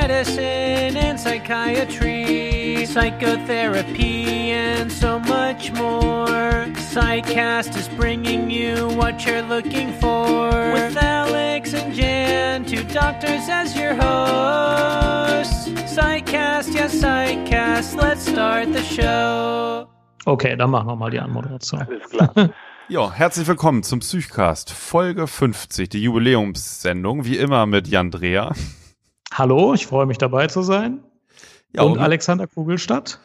medicine and psychiatry, psychotherapy, and so much more. Psychcast is bringing you what you're looking for. With Alex and Jan, two doctors as your hosts. Psychcast, yes, Psychcast, let's start the show. Okay, dann machen wir mal die Anmoderation. Alles klar. Ja, herzlich willkommen zum Psychcast, Folge 50, die Jubiläumssendung, wie immer mit Jan Dreher. Hallo, ich freue mich dabei zu sein. Ja, und und- Alexander Kugelstadt.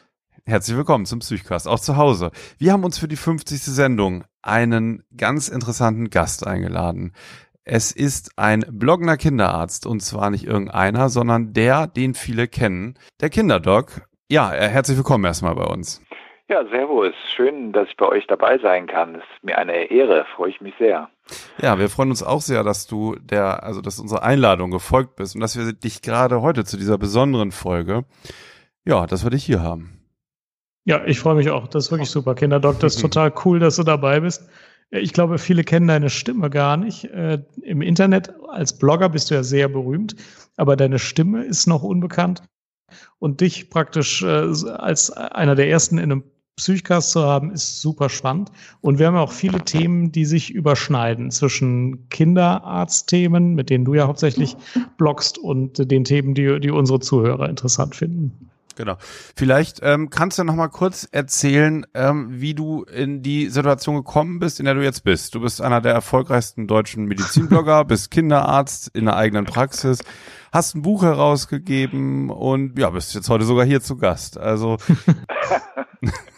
Herzlich willkommen zum Psychcast, auch zu Hause. Wir haben uns für die 50. Sendung einen ganz interessanten Gast eingeladen. Es ist ein bloggender Kinderarzt und zwar nicht irgendeiner, sondern der, den viele kennen, der Kinderdoc. Ja, äh, herzlich willkommen erstmal bei uns. Ja, servus. Schön, dass ich bei euch dabei sein kann. Das ist mir eine Ehre. Freue ich mich sehr. Ja, wir freuen uns auch sehr, dass du der, also dass unserer Einladung gefolgt bist und dass wir dich gerade heute zu dieser besonderen Folge, ja, dass wir dich hier haben. Ja, ich freue mich auch. Das ist wirklich super. Kinderdoc, das ist total cool, dass du dabei bist. Ich glaube, viele kennen deine Stimme gar nicht. Äh, Im Internet als Blogger bist du ja sehr berühmt, aber deine Stimme ist noch unbekannt. Und dich praktisch äh, als einer der ersten in einem Psychcast zu haben, ist super spannend. Und wir haben auch viele Themen, die sich überschneiden zwischen Kinderarztthemen, mit denen du ja hauptsächlich bloggst, und den Themen, die, die unsere Zuhörer interessant finden. Genau. Vielleicht ähm, kannst du noch mal kurz erzählen, ähm, wie du in die Situation gekommen bist, in der du jetzt bist. Du bist einer der erfolgreichsten deutschen Medizinblogger, bist Kinderarzt in der eigenen Praxis, hast ein Buch herausgegeben und ja, bist jetzt heute sogar hier zu Gast. Also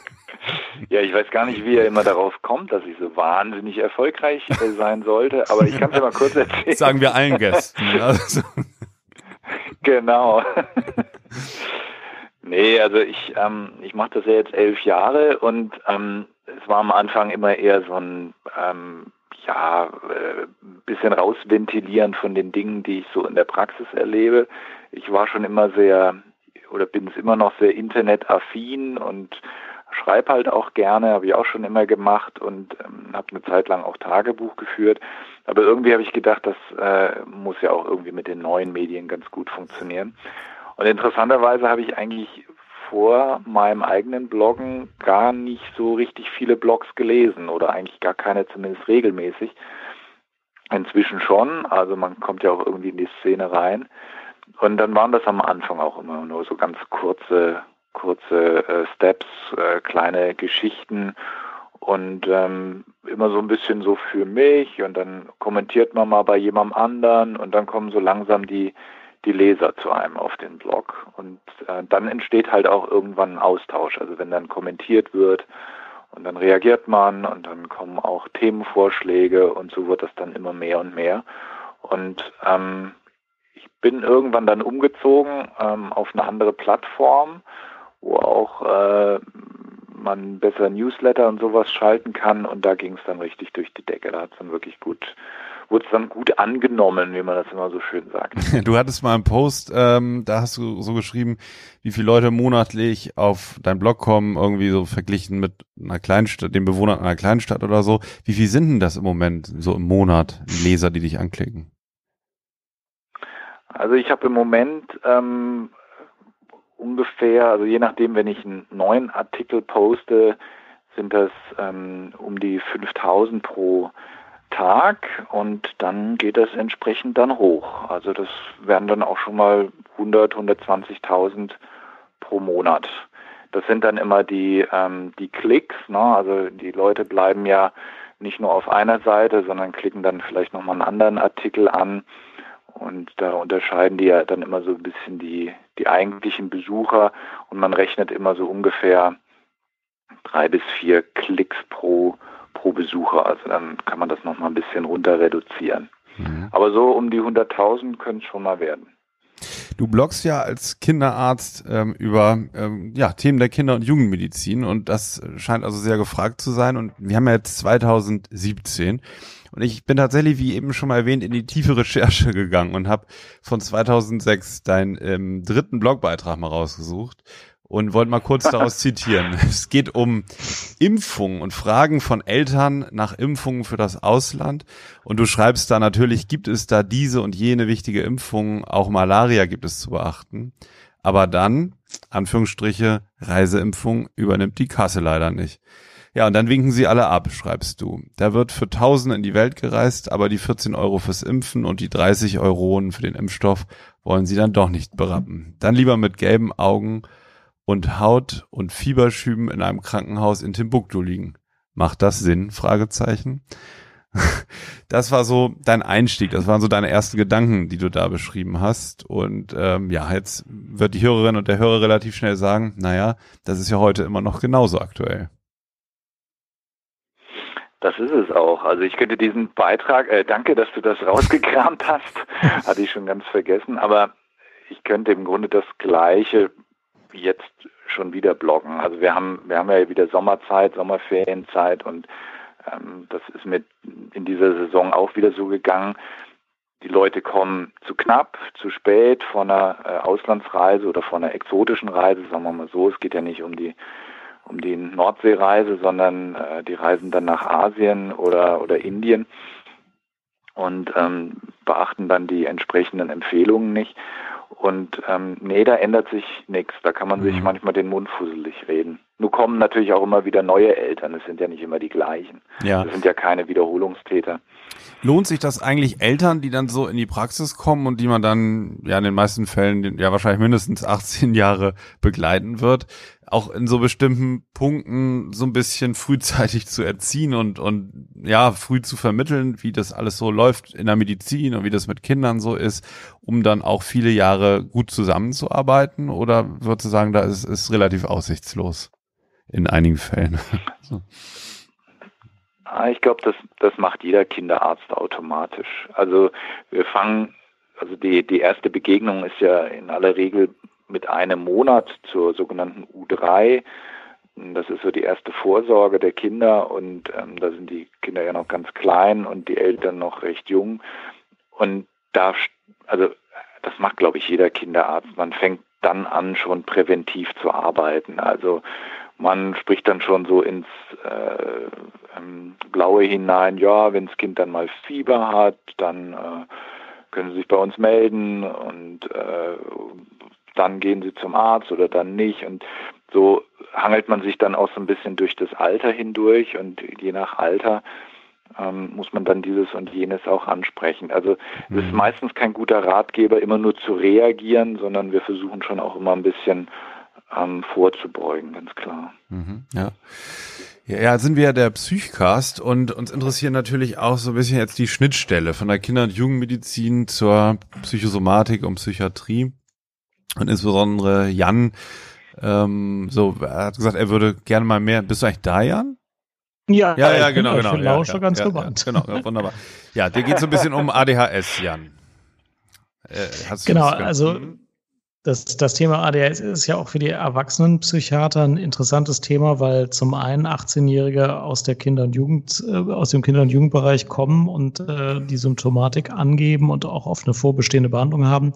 Ja, ich weiß gar nicht, wie er immer darauf kommt, dass ich so wahnsinnig erfolgreich äh, sein sollte, aber ich kann es ja mal kurz erzählen. sagen wir allen Gästen. Also, Genau. nee, also ich, ähm, ich mache das ja jetzt elf Jahre und ähm, es war am Anfang immer eher so ein ähm, ja, äh, bisschen rausventilieren von den Dingen, die ich so in der Praxis erlebe. Ich war schon immer sehr oder bin es immer noch sehr internetaffin und schreibe halt auch gerne, habe ich auch schon immer gemacht und ähm, habe eine Zeit lang auch Tagebuch geführt. Aber irgendwie habe ich gedacht, das äh, muss ja auch irgendwie mit den neuen Medien ganz gut funktionieren. Und interessanterweise habe ich eigentlich vor meinem eigenen Bloggen gar nicht so richtig viele Blogs gelesen oder eigentlich gar keine, zumindest regelmäßig. Inzwischen schon, also man kommt ja auch irgendwie in die Szene rein. Und dann waren das am Anfang auch immer nur so ganz kurze, kurze äh, Steps, äh, kleine Geschichten und ähm, immer so ein bisschen so für mich und dann kommentiert man mal bei jemandem anderen und dann kommen so langsam die die Leser zu einem auf den Blog und äh, dann entsteht halt auch irgendwann ein Austausch. Also wenn dann kommentiert wird und dann reagiert man und dann kommen auch Themenvorschläge und so wird das dann immer mehr und mehr. Und ähm, ich bin irgendwann dann umgezogen ähm, auf eine andere Plattform, wo auch äh, man besser Newsletter und sowas schalten kann und da ging es dann richtig durch die Decke. Da hat es dann wirklich gut, wurde es dann gut angenommen, wie man das immer so schön sagt. du hattest mal einen Post, ähm, da hast du so geschrieben, wie viele Leute monatlich auf deinen Blog kommen, irgendwie so verglichen mit einer Kleinstadt, den Bewohnern einer Kleinstadt oder so. Wie viel sind denn das im Moment, so im Monat, Leser, die dich anklicken? Also ich habe im Moment ähm, ungefähr, also je nachdem, wenn ich einen neuen Artikel poste, sind das ähm, um die 5000 pro Tag und dann geht das entsprechend dann hoch. Also das wären dann auch schon mal 100, 120.000 pro Monat. Das sind dann immer die, ähm, die Klicks, ne? also die Leute bleiben ja nicht nur auf einer Seite, sondern klicken dann vielleicht nochmal einen anderen Artikel an. Und da unterscheiden die ja dann immer so ein bisschen die, die eigentlichen Besucher und man rechnet immer so ungefähr drei bis vier Klicks pro, pro Besucher. Also dann kann man das nochmal ein bisschen runter reduzieren. Mhm. Aber so um die 100.000 können es schon mal werden. Du bloggst ja als Kinderarzt ähm, über ähm, ja, Themen der Kinder- und Jugendmedizin und das scheint also sehr gefragt zu sein. Und wir haben ja jetzt 2017 und ich bin tatsächlich, wie eben schon mal erwähnt, in die tiefe Recherche gegangen und habe von 2006 deinen ähm, dritten Blogbeitrag mal rausgesucht. Und wollte mal kurz daraus zitieren. Es geht um Impfungen und Fragen von Eltern nach Impfungen für das Ausland. Und du schreibst da natürlich, gibt es da diese und jene wichtige Impfungen, auch Malaria gibt es zu beachten. Aber dann, Anführungsstriche, Reiseimpfung übernimmt die Kasse leider nicht. Ja, und dann winken sie alle ab, schreibst du. Da wird für Tausende in die Welt gereist, aber die 14 Euro fürs Impfen und die 30 Euronen für den Impfstoff wollen sie dann doch nicht berappen. Dann lieber mit gelben Augen und Haut und Fieberschüben in einem Krankenhaus in Timbuktu liegen. Macht das Sinn? Fragezeichen. Das war so dein Einstieg, das waren so deine ersten Gedanken, die du da beschrieben hast. Und ähm, ja, jetzt wird die Hörerin und der Hörer relativ schnell sagen, naja, das ist ja heute immer noch genauso aktuell. Das ist es auch. Also ich könnte diesen Beitrag, äh, danke, dass du das rausgekramt hast, hatte ich schon ganz vergessen, aber ich könnte im Grunde das Gleiche jetzt schon wieder bloggen. Also wir haben, wir haben ja wieder Sommerzeit, Sommerferienzeit und ähm, das ist mit in dieser Saison auch wieder so gegangen. Die Leute kommen zu knapp, zu spät von einer äh, Auslandsreise oder von einer exotischen Reise, sagen wir mal so. Es geht ja nicht um die um die Nordseereise, sondern äh, die reisen dann nach Asien oder oder Indien und ähm, beachten dann die entsprechenden Empfehlungen nicht. Und ähm, nee, da ändert sich nichts. Da kann man mhm. sich manchmal den Mund fusselig reden. Nur kommen natürlich auch immer wieder neue Eltern. Es sind ja nicht immer die gleichen. Ja. Das sind ja keine Wiederholungstäter. Lohnt sich das eigentlich Eltern, die dann so in die Praxis kommen und die man dann ja in den meisten Fällen ja wahrscheinlich mindestens 18 Jahre begleiten wird, auch in so bestimmten Punkten so ein bisschen frühzeitig zu erziehen und, und ja, früh zu vermitteln, wie das alles so läuft in der Medizin und wie das mit Kindern so ist, um dann auch viele Jahre gut zusammenzuarbeiten? Oder würdest du sagen, da ist es relativ aussichtslos in einigen Fällen? so. Ah, ich glaube, das, das macht jeder Kinderarzt automatisch. Also wir fangen, also die, die erste Begegnung ist ja in aller Regel mit einem Monat zur sogenannten U3. Das ist so die erste Vorsorge der Kinder und ähm, da sind die Kinder ja noch ganz klein und die Eltern noch recht jung. Und da, also das macht, glaube ich, jeder Kinderarzt. Man fängt dann an, schon präventiv zu arbeiten. Also man spricht dann schon so ins äh, ähm, Blaue hinein, ja, wenn das Kind dann mal Fieber hat, dann äh, können Sie sich bei uns melden und äh, dann gehen sie zum Arzt oder dann nicht. Und so hangelt man sich dann auch so ein bisschen durch das Alter hindurch und je nach Alter ähm, muss man dann dieses und jenes auch ansprechen. Also es ist mhm. meistens kein guter Ratgeber, immer nur zu reagieren, sondern wir versuchen schon auch immer ein bisschen ähm, vorzubeugen, ganz klar. Mhm, ja. Ja, ja, sind wir ja der Psychcast und uns interessieren natürlich auch so ein bisschen jetzt die Schnittstelle von der Kinder- und Jugendmedizin zur Psychosomatik und Psychiatrie. Und insbesondere Jan, ähm, so, er hat gesagt, er würde gerne mal mehr. Bist du eigentlich da, Jan? Ja, ja, ja, genau, genau. Ich lausche ja, ganz ja, gewandt. Ja, genau, wunderbar. Ja, dir geht so ein bisschen um ADHS, Jan. Äh, genau, also das, das Thema ADHS ist ja auch für die Erwachsenenpsychiater ein interessantes Thema, weil zum einen 18-Jährige aus der Kinder- und Jugend, äh, aus dem Kinder- und Jugendbereich kommen und äh, die Symptomatik angeben und auch oft eine vorbestehende Behandlung haben.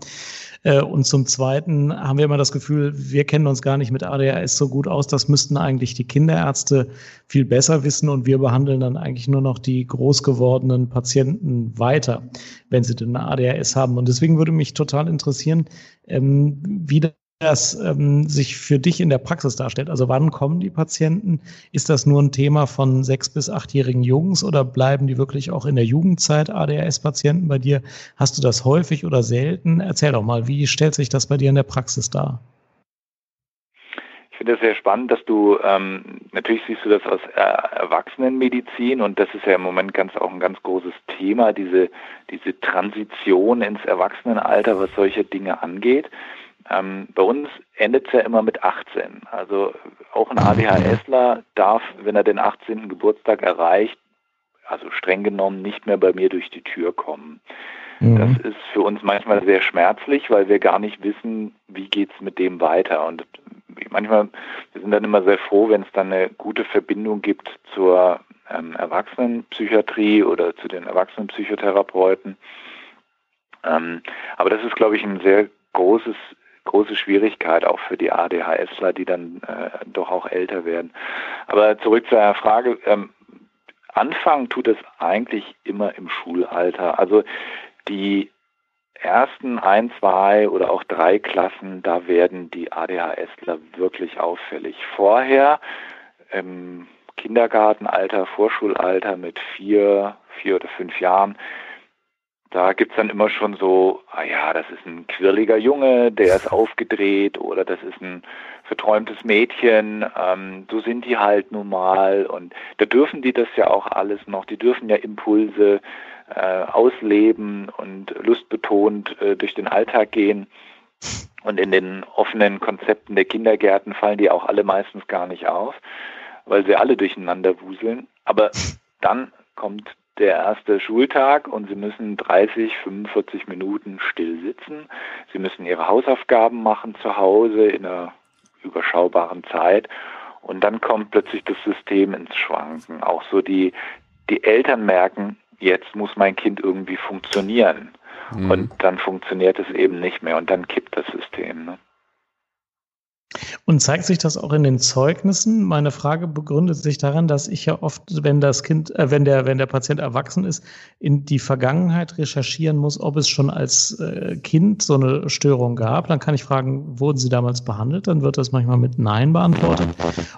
Äh, und zum Zweiten haben wir immer das Gefühl, wir kennen uns gar nicht mit ADHS so gut aus. Das müssten eigentlich die Kinderärzte viel besser wissen und wir behandeln dann eigentlich nur noch die groß gewordenen Patienten weiter, wenn sie denn ADHS haben. Und deswegen würde mich total interessieren, ähm, wie das ähm, sich für dich in der Praxis darstellt. Also wann kommen die Patienten? Ist das nur ein Thema von sechs bis achtjährigen Jungs oder bleiben die wirklich auch in der Jugendzeit ADHS-Patienten bei dir? Hast du das häufig oder selten? Erzähl doch mal, wie stellt sich das bei dir in der Praxis dar? Ich finde es sehr spannend, dass du ähm, natürlich siehst du das aus Erwachsenenmedizin und das ist ja im Moment ganz auch ein ganz großes Thema, diese diese Transition ins Erwachsenenalter, was solche Dinge angeht. Ähm, bei uns endet es ja immer mit 18. Also auch ein ADHSler darf, wenn er den 18. Geburtstag erreicht, also streng genommen nicht mehr bei mir durch die Tür kommen. Mhm. Das ist für uns manchmal sehr schmerzlich, weil wir gar nicht wissen, wie geht es mit dem weiter. Und manchmal, wir sind dann immer sehr froh, wenn es dann eine gute Verbindung gibt zur ähm, Erwachsenenpsychiatrie oder zu den Erwachsenenpsychotherapeuten. Ähm, aber das ist, glaube ich, ein sehr großes große Schwierigkeit auch für die ADHSler, die dann äh, doch auch älter werden. Aber zurück zu der Frage, ähm, anfangen tut es eigentlich immer im Schulalter. Also die ersten ein, zwei oder auch drei Klassen, da werden die ADHSler wirklich auffällig. Vorher im Kindergartenalter, Vorschulalter mit vier, vier oder fünf Jahren, da gibt's dann immer schon so, ah ja, das ist ein quirliger Junge, der ist aufgedreht oder das ist ein verträumtes Mädchen, ähm, so sind die halt nun mal und da dürfen die das ja auch alles noch, die dürfen ja Impulse äh, ausleben und lustbetont äh, durch den Alltag gehen. Und in den offenen Konzepten der Kindergärten fallen die auch alle meistens gar nicht auf, weil sie alle durcheinander wuseln. Aber dann kommt der erste Schultag und sie müssen 30, 45 Minuten still sitzen. Sie müssen ihre Hausaufgaben machen zu Hause in einer überschaubaren Zeit. Und dann kommt plötzlich das System ins Schwanken. Auch so die, die Eltern merken, jetzt muss mein Kind irgendwie funktionieren. Mhm. Und dann funktioniert es eben nicht mehr und dann kippt das System. Ne? Und zeigt sich das auch in den Zeugnissen? Meine Frage begründet sich daran, dass ich ja oft, wenn das Kind, äh, wenn der, wenn der Patient erwachsen ist, in die Vergangenheit recherchieren muss, ob es schon als äh, Kind so eine Störung gab. Dann kann ich fragen, wurden sie damals behandelt? Dann wird das manchmal mit Nein beantwortet.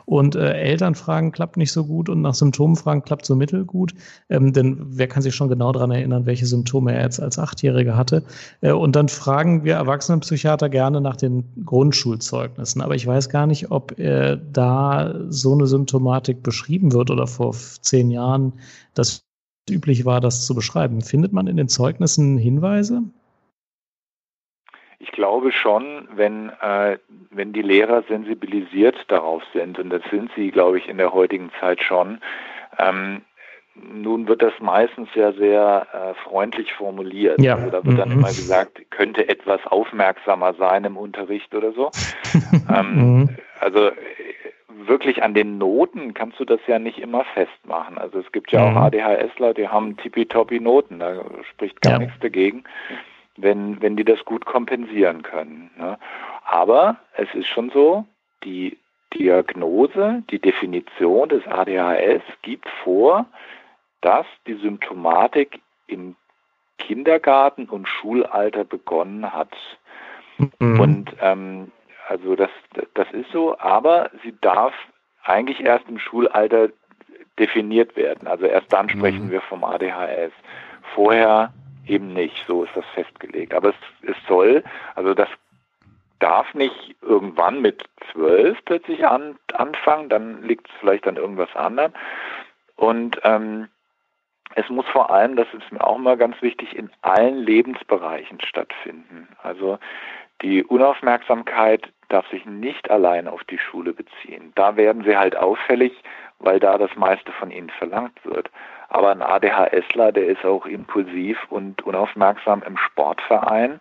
Und äh, Eltern fragen, klappt nicht so gut und nach Symptomen fragen, klappt so mittelgut. Ähm, denn wer kann sich schon genau daran erinnern, welche Symptome er jetzt als Achtjähriger hatte? Äh, und dann fragen wir Erwachsenenpsychiater gerne nach den Grundschulzeugnissen. Aber ich weiß gar nicht, ob äh, da so eine Symptomatik beschrieben wird oder vor zehn Jahren das üblich war, das zu beschreiben. Findet man in den Zeugnissen Hinweise? Ich glaube schon, wenn, äh, wenn die Lehrer sensibilisiert darauf sind, und das sind sie, glaube ich, in der heutigen Zeit schon, ähm, nun wird das meistens ja sehr äh, freundlich formuliert. Ja. Also da wird dann mhm. immer gesagt, könnte etwas aufmerksamer sein im Unterricht oder so. ähm, mhm. Also äh, wirklich an den Noten kannst du das ja nicht immer festmachen. Also es gibt ja mhm. auch ADHSler, die haben tippitoppi Noten, da spricht gar ja. nichts dagegen, wenn, wenn die das gut kompensieren können. Ne? Aber es ist schon so, die Diagnose, die Definition des ADHS gibt vor, dass die Symptomatik im Kindergarten und Schulalter begonnen hat. Mhm. Und ähm, also das, das ist so, aber sie darf eigentlich erst im Schulalter definiert werden. Also erst dann sprechen mhm. wir vom ADHS. Vorher eben nicht, so ist das festgelegt. Aber es, es soll, also das darf nicht irgendwann mit zwölf plötzlich an, anfangen, dann liegt es vielleicht an irgendwas anderem. Und ähm, es muss vor allem, das ist mir auch immer ganz wichtig, in allen Lebensbereichen stattfinden. Also die Unaufmerksamkeit darf sich nicht allein auf die Schule beziehen. Da werden sie halt auffällig, weil da das meiste von ihnen verlangt wird. Aber ein ADHSler, der ist auch impulsiv und unaufmerksam im Sportverein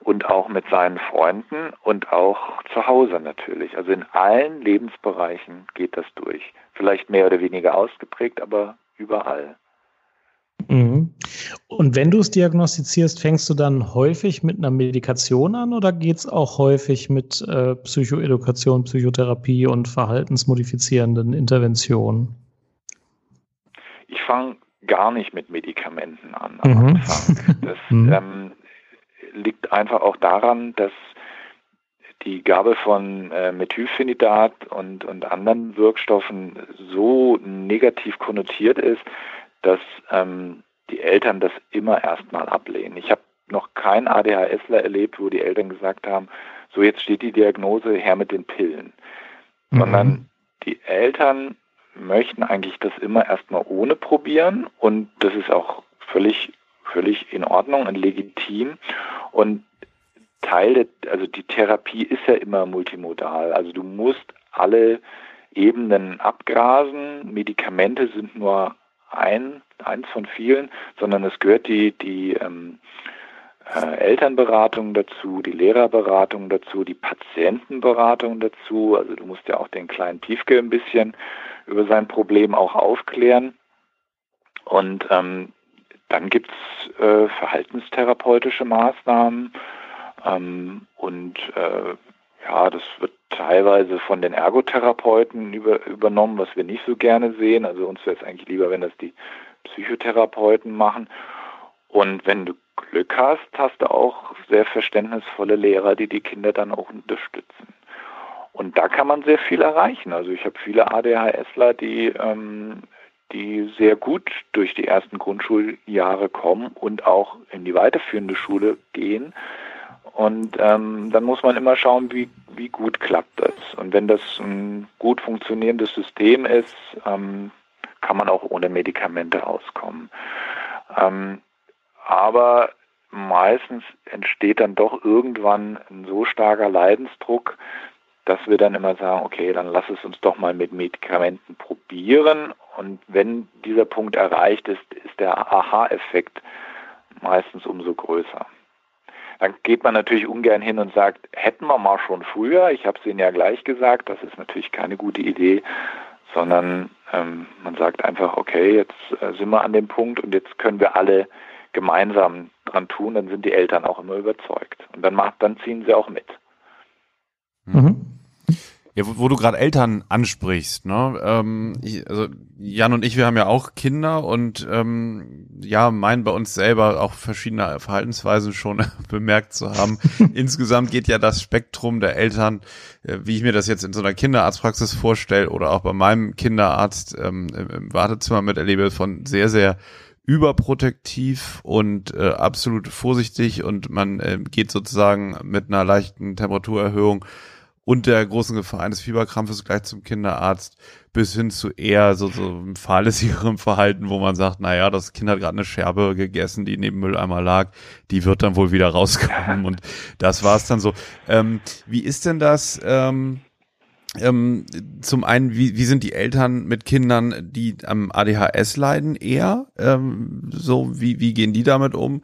und auch mit seinen Freunden und auch zu Hause natürlich. Also in allen Lebensbereichen geht das durch. Vielleicht mehr oder weniger ausgeprägt, aber überall. Mhm. Und wenn du es diagnostizierst, fängst du dann häufig mit einer Medikation an oder geht es auch häufig mit äh, Psychoedukation, Psychotherapie und verhaltensmodifizierenden Interventionen? Ich fange gar nicht mit Medikamenten an am mhm. Anfang. Das mhm. ähm, liegt einfach auch daran, dass die Gabe von äh, Methylphenidat und, und anderen Wirkstoffen so negativ konnotiert ist, dass ähm, die Eltern das immer erstmal ablehnen. Ich habe noch keinen ADHSler erlebt, wo die Eltern gesagt haben, so jetzt steht die Diagnose her mit den Pillen. Mhm. Sondern die Eltern möchten eigentlich das immer erstmal ohne probieren und das ist auch völlig, völlig in Ordnung und legitim. Und Teil, der, also die Therapie ist ja immer multimodal. Also du musst alle Ebenen abgrasen. Medikamente sind nur ein, eins von vielen, sondern es gehört die, die ähm, äh, Elternberatung dazu, die Lehrerberatung dazu, die Patientenberatung dazu. Also du musst ja auch den kleinen Piefke ein bisschen über sein Problem auch aufklären. Und ähm, dann gibt es äh, verhaltenstherapeutische Maßnahmen, Ähm, und äh, ja, das wird teilweise von den Ergotherapeuten über, übernommen, was wir nicht so gerne sehen. Also uns wäre es eigentlich lieber, wenn das die Psychotherapeuten machen. Und wenn du Glück hast, hast du auch sehr verständnisvolle Lehrer, die die Kinder dann auch unterstützen. Und da kann man sehr viel erreichen. Also ich habe viele ADHSler, die, ähm, die sehr gut durch die ersten Grundschuljahre kommen und auch in die weiterführende Schule gehen. Und ähm, dann muss man immer schauen, wie, wie gut klappt das. Und wenn das ein gut funktionierendes System ist, ähm, kann man auch ohne Medikamente auskommen. Ähm, aber meistens entsteht dann doch irgendwann ein so starker Leidensdruck, dass wir dann immer sagen, okay, dann lass es uns doch mal mit Medikamenten probieren. Und wenn dieser Punkt erreicht ist, ist der Aha-Effekt meistens umso größer. Dann geht man natürlich ungern hin und sagt, hätten wir mal schon früher, ich habe es Ihnen ja gleich gesagt, das ist natürlich keine gute Idee, sondern ähm, man sagt einfach, okay, jetzt äh, sind wir an dem Punkt und jetzt können wir alle gemeinsam dran tun, dann sind die Eltern auch immer überzeugt. Und dann macht, dann ziehen sie auch mit. Mhm. Ja, wo, wo du gerade Eltern ansprichst, ne? Ähm, ich, also Jan und ich, wir haben ja auch Kinder und ähm, ja, meinen bei uns selber auch verschiedene Verhaltensweisen schon bemerkt zu haben. Insgesamt geht ja das Spektrum der Eltern, äh, wie ich mir das jetzt in so einer Kinderarztpraxis vorstelle oder auch bei meinem Kinderarzt ähm, im Wartezimmer miterlebe, von sehr, sehr überprotektiv und äh, absolut vorsichtig und man äh, geht sozusagen mit einer leichten Temperaturerhöhung und der großen Gefahr eines Fieberkrampfes gleich zum Kinderarzt bis hin zu eher so, so einem fahrlässigeren Verhalten, wo man sagt, na ja, das Kind hat gerade eine Scherbe gegessen, die neben Mülleimer lag, die wird dann wohl wieder rauskommen und das war's dann so. Ähm, wie ist denn das? Ähm, ähm, zum einen, wie, wie sind die Eltern mit Kindern, die am ADHS leiden, eher? Ähm, so, wie, wie gehen die damit um?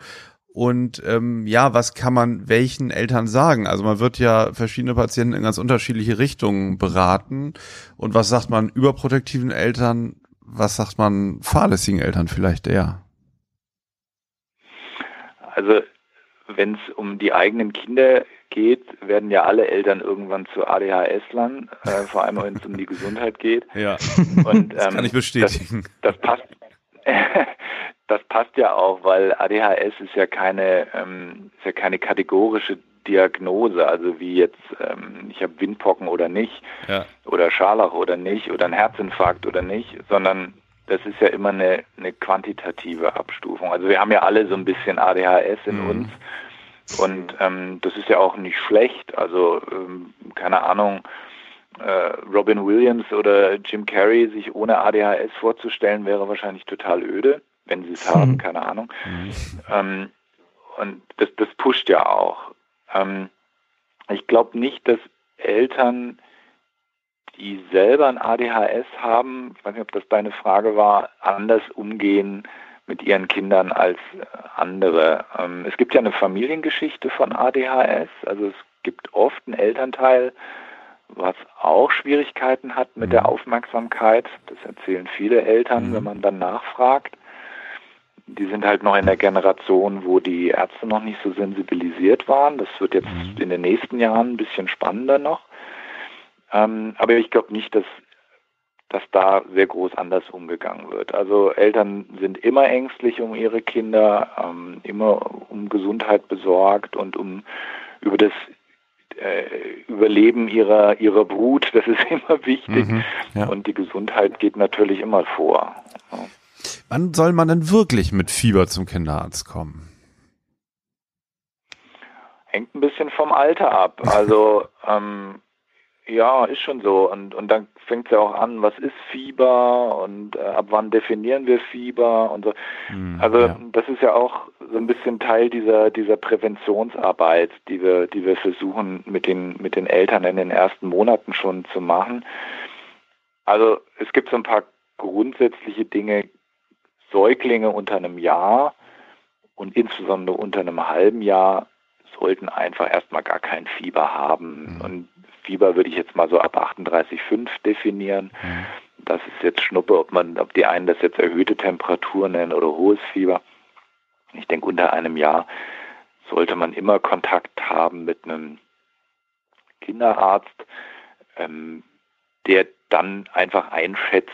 Und ähm, ja, was kann man welchen Eltern sagen? Also man wird ja verschiedene Patienten in ganz unterschiedliche Richtungen beraten. Und was sagt man überprotektiven Eltern? Was sagt man fahrlässigen Eltern vielleicht eher? Also wenn es um die eigenen Kinder geht, werden ja alle Eltern irgendwann zu ADHS-Lern, äh, vor allem wenn es um die Gesundheit geht. Ja, Und, ähm, das kann ich bestätigen. Das, das passt. Das passt ja auch, weil ADHS ist ja keine, ähm, ist ja keine kategorische Diagnose, also wie jetzt ähm, ich habe Windpocken oder nicht, ja. oder Scharlach oder nicht, oder ein Herzinfarkt oder nicht, sondern das ist ja immer eine, eine quantitative Abstufung. Also wir haben ja alle so ein bisschen ADHS in mhm. uns und ähm, das ist ja auch nicht schlecht. Also ähm, keine Ahnung, äh, Robin Williams oder Jim Carrey sich ohne ADHS vorzustellen, wäre wahrscheinlich total öde, wenn sie es haben, mhm. keine Ahnung. Mhm. Ähm, und das, das pusht ja auch. Ähm, ich glaube nicht, dass Eltern, die selber ein ADHS haben, ich weiß nicht, ob das deine Frage war, anders umgehen mit ihren Kindern als äh, andere. Ähm, es gibt ja eine Familiengeschichte von ADHS, also es gibt oft einen Elternteil, was auch Schwierigkeiten hat mit mhm. der Aufmerksamkeit. Das erzählen viele Eltern, mhm. wenn man dann nachfragt. Die sind halt noch in der Generation, wo die Ärzte noch nicht so sensibilisiert waren. Das wird jetzt mhm. in den nächsten Jahren ein bisschen spannender noch. Ähm, aber ich glaube nicht, dass dass da sehr groß anders umgegangen wird. Also Eltern sind immer ängstlich um ihre Kinder, ähm, immer um Gesundheit besorgt und um über das äh, Überleben ihrer, ihrer Brut, das ist immer wichtig. Mhm, ja. Und die Gesundheit geht natürlich immer vor. Wann soll man denn wirklich mit Fieber zum Kinderarzt kommen? Hängt ein bisschen vom Alter ab. Also ähm, ja, ist schon so. Und, und dann fängt es ja auch an, was ist Fieber und äh, ab wann definieren wir Fieber und so. Mm, also ja. das ist ja auch so ein bisschen Teil dieser, dieser Präventionsarbeit, die wir, die wir versuchen mit den, mit den Eltern in den ersten Monaten schon zu machen. Also es gibt so ein paar grundsätzliche Dinge, Säuglinge unter einem Jahr und insbesondere unter einem halben Jahr sollten einfach erstmal gar kein Fieber haben. Mhm. Und Fieber würde ich jetzt mal so ab 38,5 definieren. Mhm. Das ist jetzt Schnuppe, ob man, ob die einen das jetzt erhöhte Temperatur nennen oder hohes Fieber. Ich denke, unter einem Jahr sollte man immer Kontakt haben mit einem Kinderarzt, ähm, der dann einfach einschätzt,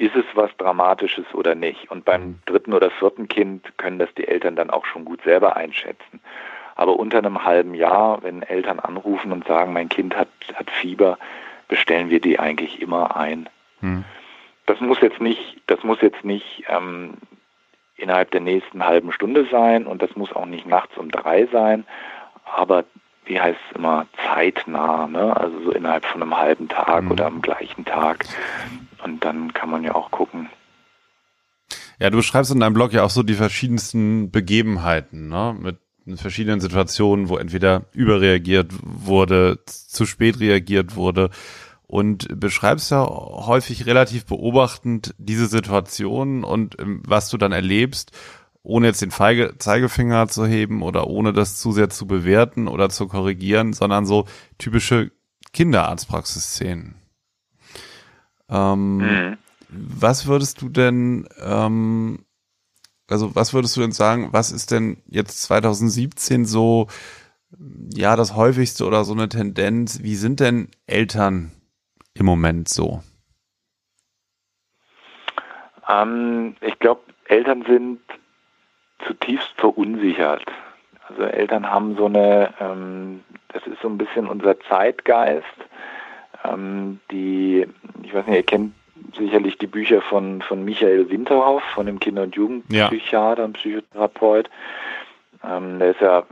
ist es was Dramatisches oder nicht. Und beim dritten oder vierten Kind können das die Eltern dann auch schon gut selber einschätzen. Aber unter einem halben Jahr, wenn Eltern anrufen und sagen, mein Kind hat, hat Fieber, bestellen wir die eigentlich immer ein. Hm. Das muss jetzt nicht, das muss jetzt nicht ähm, innerhalb der nächsten halben Stunde sein und das muss auch nicht nachts um drei sein, aber wie heißt es immer, zeitnah, ne? also so innerhalb von einem halben Tag mhm. oder am gleichen Tag. Und dann kann man ja auch gucken. Ja, du beschreibst in deinem Blog ja auch so die verschiedensten Begebenheiten, ne? mit verschiedenen Situationen, wo entweder überreagiert wurde, zu spät reagiert wurde und beschreibst ja häufig relativ beobachtend diese Situation und ähm, was du dann erlebst ohne jetzt den Feige, Zeigefinger zu heben oder ohne das zu sehr zu bewerten oder zu korrigieren, sondern so typische Kinderarztpraxis-Szenen. Ähm, mhm. Was würdest du denn, ähm, also was würdest du denn sagen, was ist denn jetzt 2017 so, ja, das häufigste oder so eine Tendenz? Wie sind denn Eltern im Moment so? Ähm, ich glaube, Eltern sind zutiefst verunsichert. Also Eltern haben so eine, ähm, das ist so ein bisschen unser Zeitgeist, ähm, die, ich weiß nicht, ihr kennt sicherlich die Bücher von, von Michael Winterhoff, von dem Kinder- und Jugendpsychiater ja. und Psychotherapeut. Ähm, der ist ja,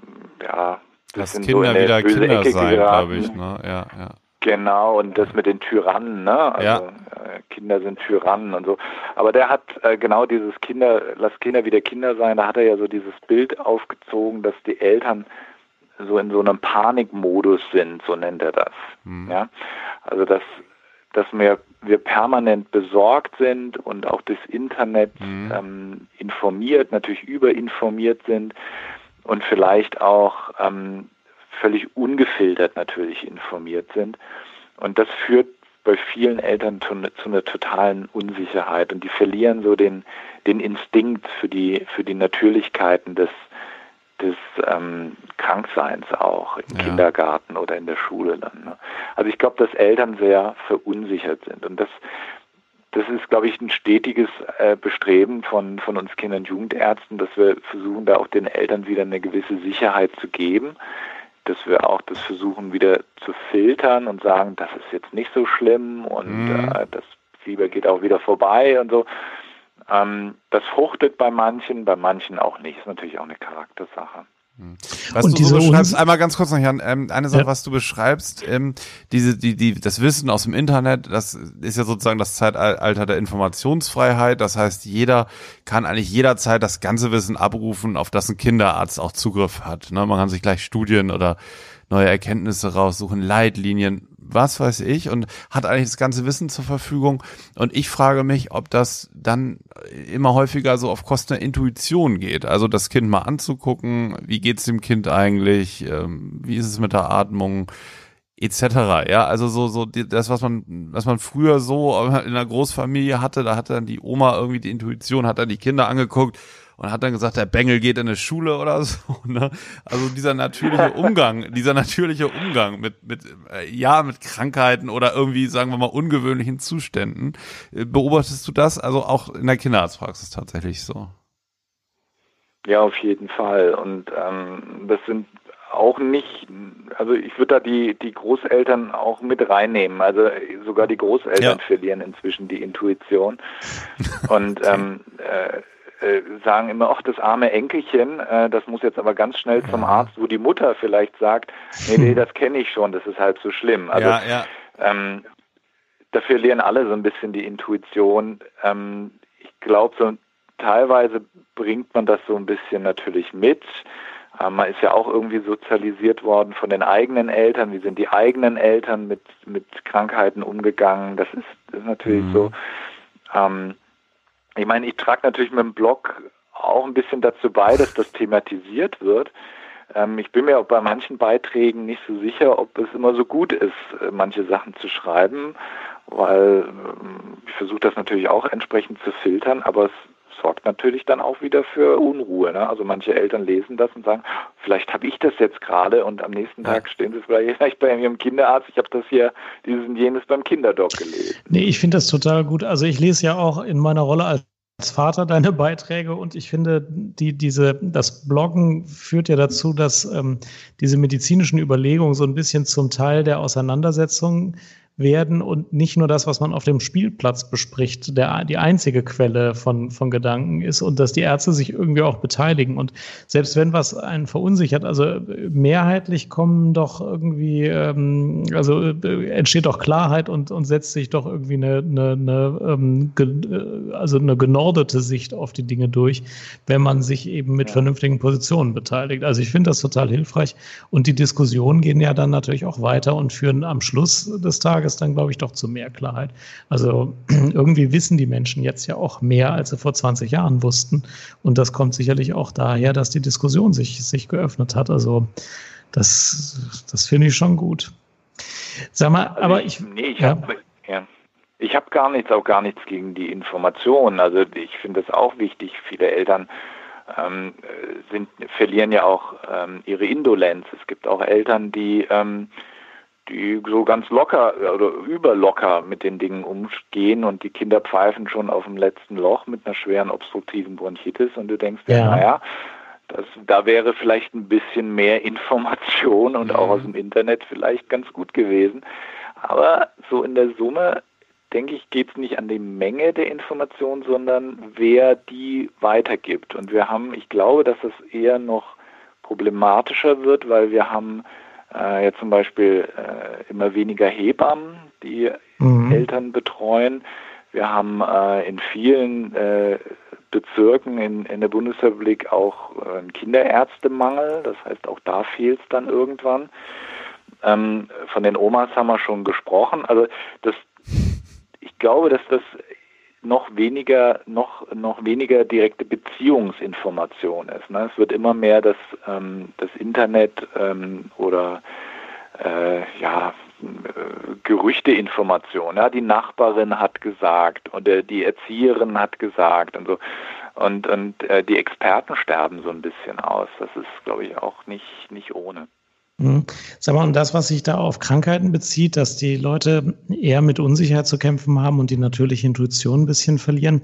ja, das Kinder so wieder Kinder sein, glaube ich, ne? Ja, ja. Genau, und das mit den Tyrannen, ne? Also ja. Äh, Kinder sind Tyrannen und so. Aber der hat äh, genau dieses Kinder, lass Kinder wieder Kinder sein, da hat er ja so dieses Bild aufgezogen, dass die Eltern so in so einem Panikmodus sind, so nennt er das. Mhm. Ja? Also dass, dass wir, wir permanent besorgt sind und auch das Internet mhm. ähm, informiert, natürlich überinformiert sind und vielleicht auch ähm, völlig ungefiltert natürlich informiert sind. Und das führt bei vielen Eltern zu, ne, zu, einer totalen Unsicherheit und die verlieren so den, den Instinkt für die, für die Natürlichkeiten des, des ähm, Krankseins auch im ja. Kindergarten oder in der Schule dann. Ne? Also ich glaube, dass Eltern sehr verunsichert sind und das das ist, glaube ich, ein stetiges äh, Bestreben von, von uns Kinder- und Jugendärzten, dass wir versuchen, da auch den Eltern wieder eine gewisse Sicherheit zu geben, dass wir auch das versuchen wieder zu filtern und sagen, das ist jetzt nicht so schlimm und mhm. äh, das Fieber geht auch wieder vorbei und so. Ähm, das fruchtet bei manchen, bei manchen auch nicht. Ist natürlich auch eine Charaktersache. Hm. Was und du so beschreibst, einmal ganz kurz noch, Jan, ähm, eine Sache, ja. was du beschreibst, ähm, diese, die, die, das Wissen aus dem Internet, das ist ja sozusagen das Zeitalter der Informationsfreiheit. Das heißt, jeder kann eigentlich jederzeit das ganze Wissen abrufen, auf das ein Kinderarzt auch Zugriff hat. Ne? Man kann sich gleich Studien oder neue Erkenntnisse raussuchen, Leitlinien, was weiß ich und hat eigentlich das ganze Wissen zur Verfügung. Und ich frage mich, ob das dann immer häufiger so auf Kosten der Intuition geht. Also das Kind mal anzugucken, wie geht's dem Kind eigentlich, ähm, wie ist es mit der Atmung, etc. Ja, also so so das was man was man früher so in einer Großfamilie hatte, da hatte dann die Oma irgendwie die Intuition, hat dann die Kinder angeguckt und hat dann gesagt, der Bengel geht in eine Schule oder so. Ne? Also dieser natürliche Umgang, dieser natürliche Umgang mit, mit, äh, ja, mit Krankheiten oder irgendwie, sagen wir mal, ungewöhnlichen Zuständen. Äh, beobachtest du das also auch in der Kinderarztpraxis tatsächlich so? Ja, auf jeden Fall. Und ähm, das sind auch nicht, also ich würde da die, die Großeltern auch mit reinnehmen. Also sogar die Großeltern ja. verlieren inzwischen die Intuition. Und ähm, äh, äh, sagen immer, ach, das arme Enkelchen, äh, das muss jetzt aber ganz schnell zum Arzt, wo die Mutter vielleicht sagt, nee, nee, das kenne ich schon, das ist halb so schlimm. Also ja, ja. Ähm, da verlieren alle so ein bisschen die Intuition. Ähm, ich glaube, so teilweise bringt man das so ein bisschen natürlich mit. Ähm, man ist ja auch irgendwie sozialisiert worden von den eigenen Eltern. Wie sind die eigenen Eltern mit, mit Krankheiten umgegangen? Das ist, das ist natürlich mhm. so. Ähm, ich meine, ich trage natürlich mit dem Blog auch ein bisschen dazu bei, dass das thematisiert wird. Ähm, ich bin mir auch bei manchen Beiträgen nicht so sicher, ob es immer so gut ist, äh, manche Sachen zu schreiben, weil ähm, ich versuche das natürlich auch entsprechend zu filtern, aber es sorgt natürlich dann auch wieder für Unruhe. Ne? Also manche Eltern lesen das und sagen, vielleicht habe ich das jetzt gerade und am nächsten Tag stehen sie vielleicht bei ihrem Kinderarzt, ich habe das hier, dieses und jenes beim Kinderdoc gelesen. Nee, ich finde das total gut. Also ich lese ja auch in meiner Rolle als als Vater deine Beiträge und ich finde, die, diese, das Bloggen führt ja dazu, dass ähm, diese medizinischen Überlegungen so ein bisschen zum Teil der Auseinandersetzung werden und nicht nur das, was man auf dem Spielplatz bespricht, der, die einzige Quelle von, von Gedanken ist und dass die Ärzte sich irgendwie auch beteiligen. Und selbst wenn was einen verunsichert, also mehrheitlich kommen doch irgendwie, ähm, also äh, entsteht doch Klarheit und, und setzt sich doch irgendwie eine, eine, eine ähm, ge, also eine genordete Sicht auf die Dinge durch, wenn man sich eben mit vernünftigen Positionen beteiligt. Also ich finde das total hilfreich und die Diskussionen gehen ja dann natürlich auch weiter und führen am Schluss des Tages Tages dann, glaube ich, doch zu mehr Klarheit. Also irgendwie wissen die Menschen jetzt ja auch mehr, als sie vor 20 Jahren wussten. Und das kommt sicherlich auch daher, dass die Diskussion sich, sich geöffnet hat. Also das, das finde ich schon gut. Sag mal, aber ich. Nee, ich ja. habe ja. Ich habe gar nichts, auch gar nichts gegen die Information. Also ich finde es auch wichtig. Viele Eltern ähm, sind, verlieren ja auch ähm, ihre Indolenz. Es gibt auch Eltern, die ähm, die so ganz locker oder überlocker mit den Dingen umgehen und die Kinder pfeifen schon auf dem letzten Loch mit einer schweren obstruktiven Bronchitis und du denkst ja. naja, das, da wäre vielleicht ein bisschen mehr Information und auch aus dem Internet vielleicht ganz gut gewesen. Aber so in der Summe, denke ich, geht es nicht an die Menge der Information, sondern wer die weitergibt. Und wir haben, ich glaube, dass es eher noch problematischer wird, weil wir haben äh, jetzt zum Beispiel äh, immer weniger Hebammen, die mhm. Eltern betreuen. Wir haben äh, in vielen äh, Bezirken in, in der Bundesrepublik auch äh, einen Kinderärztemangel. Das heißt, auch da fehlt es dann irgendwann. Ähm, von den Omas haben wir schon gesprochen. Also das, ich glaube, dass das noch weniger, noch, noch weniger direkte Beziehungsinformation ist. Ne? Es wird immer mehr das, ähm, das Internet ähm, oder äh, ja, äh, Gerüchteinformation. Ja? Die Nachbarin hat gesagt oder die Erzieherin hat gesagt und so. Und, und äh, die Experten sterben so ein bisschen aus. Das ist, glaube ich, auch nicht, nicht ohne. Mhm. Sag mal, und das, was sich da auf Krankheiten bezieht, dass die Leute eher mit Unsicherheit zu kämpfen haben und die natürliche Intuition ein bisschen verlieren.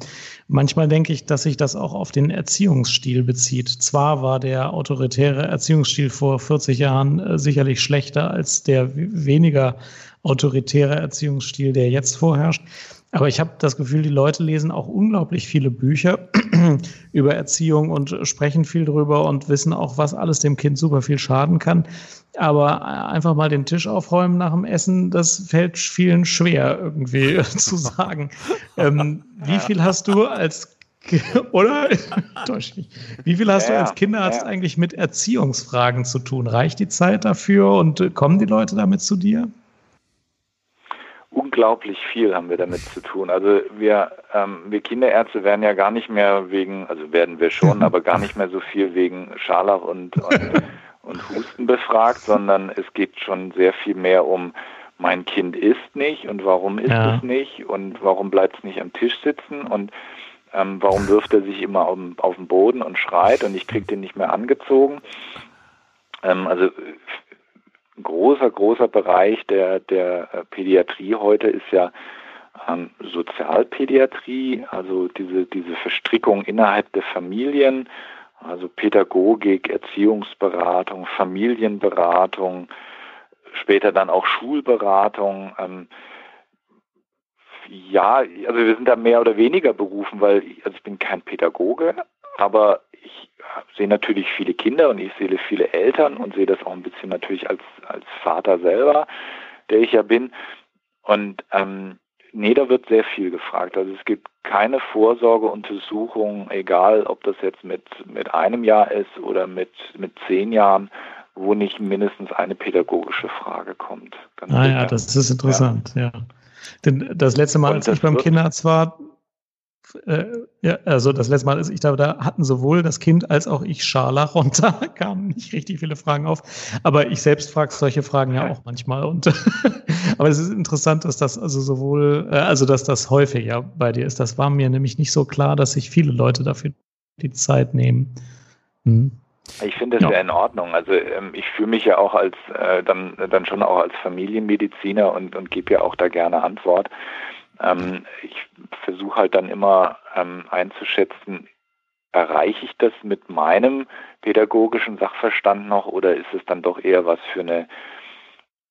Manchmal denke ich, dass sich das auch auf den Erziehungsstil bezieht. Zwar war der autoritäre Erziehungsstil vor 40 Jahren äh, sicherlich schlechter als der weniger autoritäre Erziehungsstil, der jetzt vorherrscht. Aber ich habe das Gefühl, die Leute lesen auch unglaublich viele Bücher über Erziehung und sprechen viel drüber und wissen auch, was alles dem Kind super viel schaden kann. Aber einfach mal den Tisch aufräumen nach dem Essen, das fällt vielen schwer irgendwie zu sagen. Ähm, wie viel hast du als oder? Wie viel hast ja, du als Kinderarzt ja. eigentlich mit Erziehungsfragen zu tun? Reicht die Zeit dafür und kommen die Leute damit zu dir? Unglaublich viel haben wir damit zu tun. Also wir, ähm, wir Kinderärzte werden ja gar nicht mehr wegen, also werden wir schon, aber gar nicht mehr so viel wegen Scharlach und, und, und Husten befragt, sondern es geht schon sehr viel mehr um mein Kind isst nicht und warum isst ja. es nicht und warum bleibt es nicht am Tisch sitzen und ähm, warum wirft er sich immer auf, auf den Boden und schreit und ich kriege den nicht mehr angezogen. Ähm, also ein großer, großer Bereich der, der äh, Pädiatrie heute ist ja ähm, Sozialpädiatrie, also diese, diese Verstrickung innerhalb der Familien, also Pädagogik, Erziehungsberatung, Familienberatung, später dann auch Schulberatung. Ähm, ja, also wir sind da mehr oder weniger berufen, weil also ich bin kein Pädagoge, aber ich sehe natürlich viele Kinder und ich sehe viele Eltern und sehe das auch ein bisschen natürlich als, als Vater selber, der ich ja bin. Und ähm, nee, da wird sehr viel gefragt. Also es gibt keine Vorsorgeuntersuchung, egal ob das jetzt mit, mit einem Jahr ist oder mit, mit zehn Jahren, wo nicht mindestens eine pädagogische Frage kommt. Ganz ah sicher. ja, das ist interessant, ja. ja. Denn das letzte Mal, als ich beim Kinderarzt war, äh, ja, also das letzte Mal, als ich da, da hatten sowohl das Kind als auch ich Scharlach und da kamen nicht richtig viele Fragen auf. Aber ich selbst frage solche Fragen ja auch manchmal. Und aber es ist interessant, dass das also sowohl, äh, also dass das häufiger bei dir ist. Das war mir nämlich nicht so klar, dass sich viele Leute dafür die Zeit nehmen. Hm. Ich finde das ja. ja in Ordnung. Also ähm, ich fühle mich ja auch als äh, dann dann schon auch als Familienmediziner und und gebe ja auch da gerne Antwort. Ähm, ich versuche halt dann immer ähm, einzuschätzen, erreiche ich das mit meinem pädagogischen Sachverstand noch oder ist es dann doch eher was für eine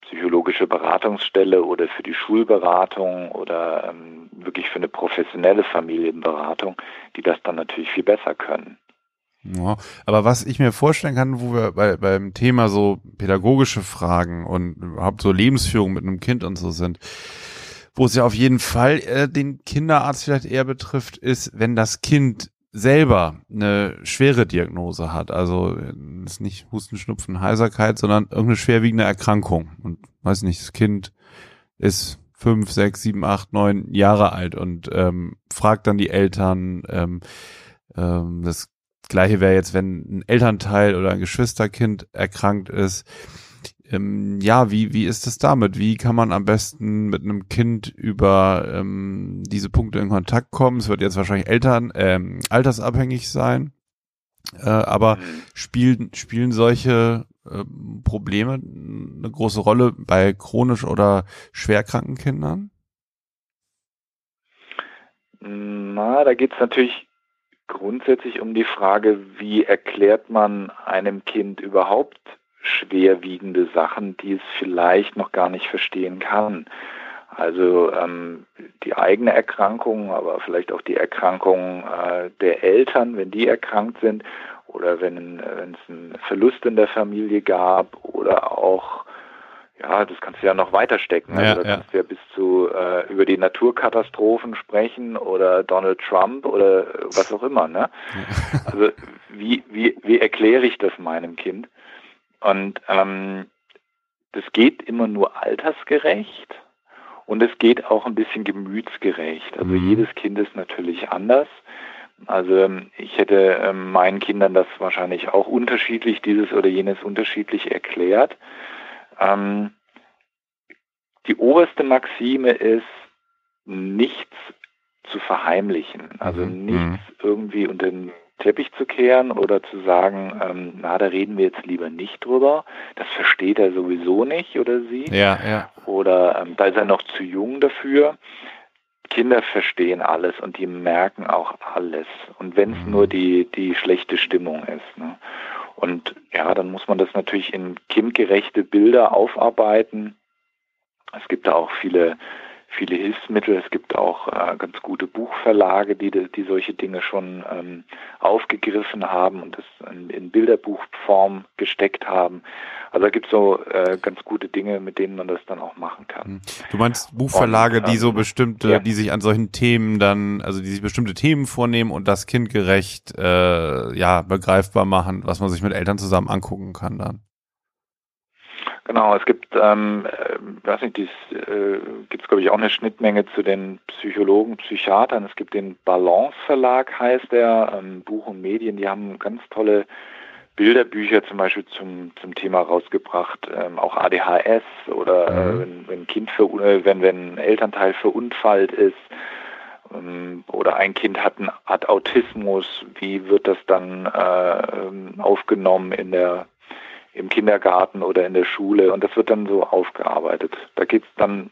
psychologische Beratungsstelle oder für die Schulberatung oder ähm, wirklich für eine professionelle Familienberatung, die das dann natürlich viel besser können. Ja, aber was ich mir vorstellen kann, wo wir bei, beim Thema so pädagogische Fragen und überhaupt so Lebensführung mit einem Kind und so sind, wo es ja auf jeden Fall äh, den Kinderarzt vielleicht eher betrifft, ist, wenn das Kind selber eine schwere Diagnose hat, also ist nicht Husten, Schnupfen, Heiserkeit, sondern irgendeine schwerwiegende Erkrankung. Und weiß nicht, das Kind ist fünf, sechs, sieben, acht, neun Jahre alt und ähm, fragt dann die Eltern, ähm, ähm, das gleiche wäre jetzt, wenn ein Elternteil oder ein Geschwisterkind erkrankt ist, ähm, ja, wie, wie ist es damit? Wie kann man am besten mit einem Kind über ähm, diese Punkte in Kontakt kommen? Es wird jetzt wahrscheinlich Eltern, ähm, altersabhängig sein. Äh, aber mhm. spielen, spielen solche äh, Probleme eine große Rolle bei chronisch oder schwerkranken Kindern? Na, da geht es natürlich grundsätzlich um die Frage, wie erklärt man einem Kind überhaupt schwerwiegende Sachen, die es vielleicht noch gar nicht verstehen kann. Also ähm, die eigene Erkrankung, aber vielleicht auch die Erkrankung äh, der Eltern, wenn die erkrankt sind, oder wenn, äh, wenn es einen Verlust in der Familie gab, oder auch, ja, das kannst du ja noch weiter stecken. Also ja, da kannst du ja bis zu äh, über die Naturkatastrophen sprechen oder Donald Trump oder was auch immer. Ne? Ja. Also wie, wie, wie erkläre ich das meinem Kind? Und ähm, das geht immer nur altersgerecht und es geht auch ein bisschen gemütsgerecht. Also mhm. jedes Kind ist natürlich anders. Also ähm, ich hätte ähm, meinen Kindern das wahrscheinlich auch unterschiedlich, dieses oder jenes unterschiedlich erklärt. Ähm, die oberste Maxime ist, nichts zu verheimlichen, also mhm. nichts mhm. irgendwie unter den Teppich zu kehren oder zu sagen, ähm, na, da reden wir jetzt lieber nicht drüber. Das versteht er sowieso nicht oder sie. Ja, ja. Oder ähm, da ist er noch zu jung dafür. Kinder verstehen alles und die merken auch alles. Und wenn es mhm. nur die, die schlechte Stimmung ist. Ne? Und ja, dann muss man das natürlich in kindgerechte Bilder aufarbeiten. Es gibt da auch viele viele Hilfsmittel. Es gibt auch äh, ganz gute Buchverlage, die, die solche Dinge schon ähm, aufgegriffen haben und das in, in, Bilderbuchform gesteckt haben. Also da gibt es so äh, ganz gute Dinge, mit denen man das dann auch machen kann. Hm. Du meinst Buchverlage, und, ähm, die so bestimmte, ja. die sich an solchen Themen dann, also die sich bestimmte Themen vornehmen und das kindgerecht äh, ja begreifbar machen, was man sich mit Eltern zusammen angucken kann dann. Genau, es gibt, ähm, äh, weiß nicht, dies äh, gibt es glaube ich auch eine Schnittmenge zu den Psychologen, Psychiatern. Es gibt den Balance Verlag, heißt der, ähm, Buch und Medien. Die haben ganz tolle Bilderbücher zum Beispiel zum zum Thema rausgebracht, ähm, auch ADHS oder äh, mhm. wenn wenn Kind für, äh, wenn wenn ein Elternteil verunfallt ist ähm, oder ein Kind hat, ein, hat Autismus, wie wird das dann äh, ähm, aufgenommen in der im Kindergarten oder in der Schule und das wird dann so aufgearbeitet. Da geht es dann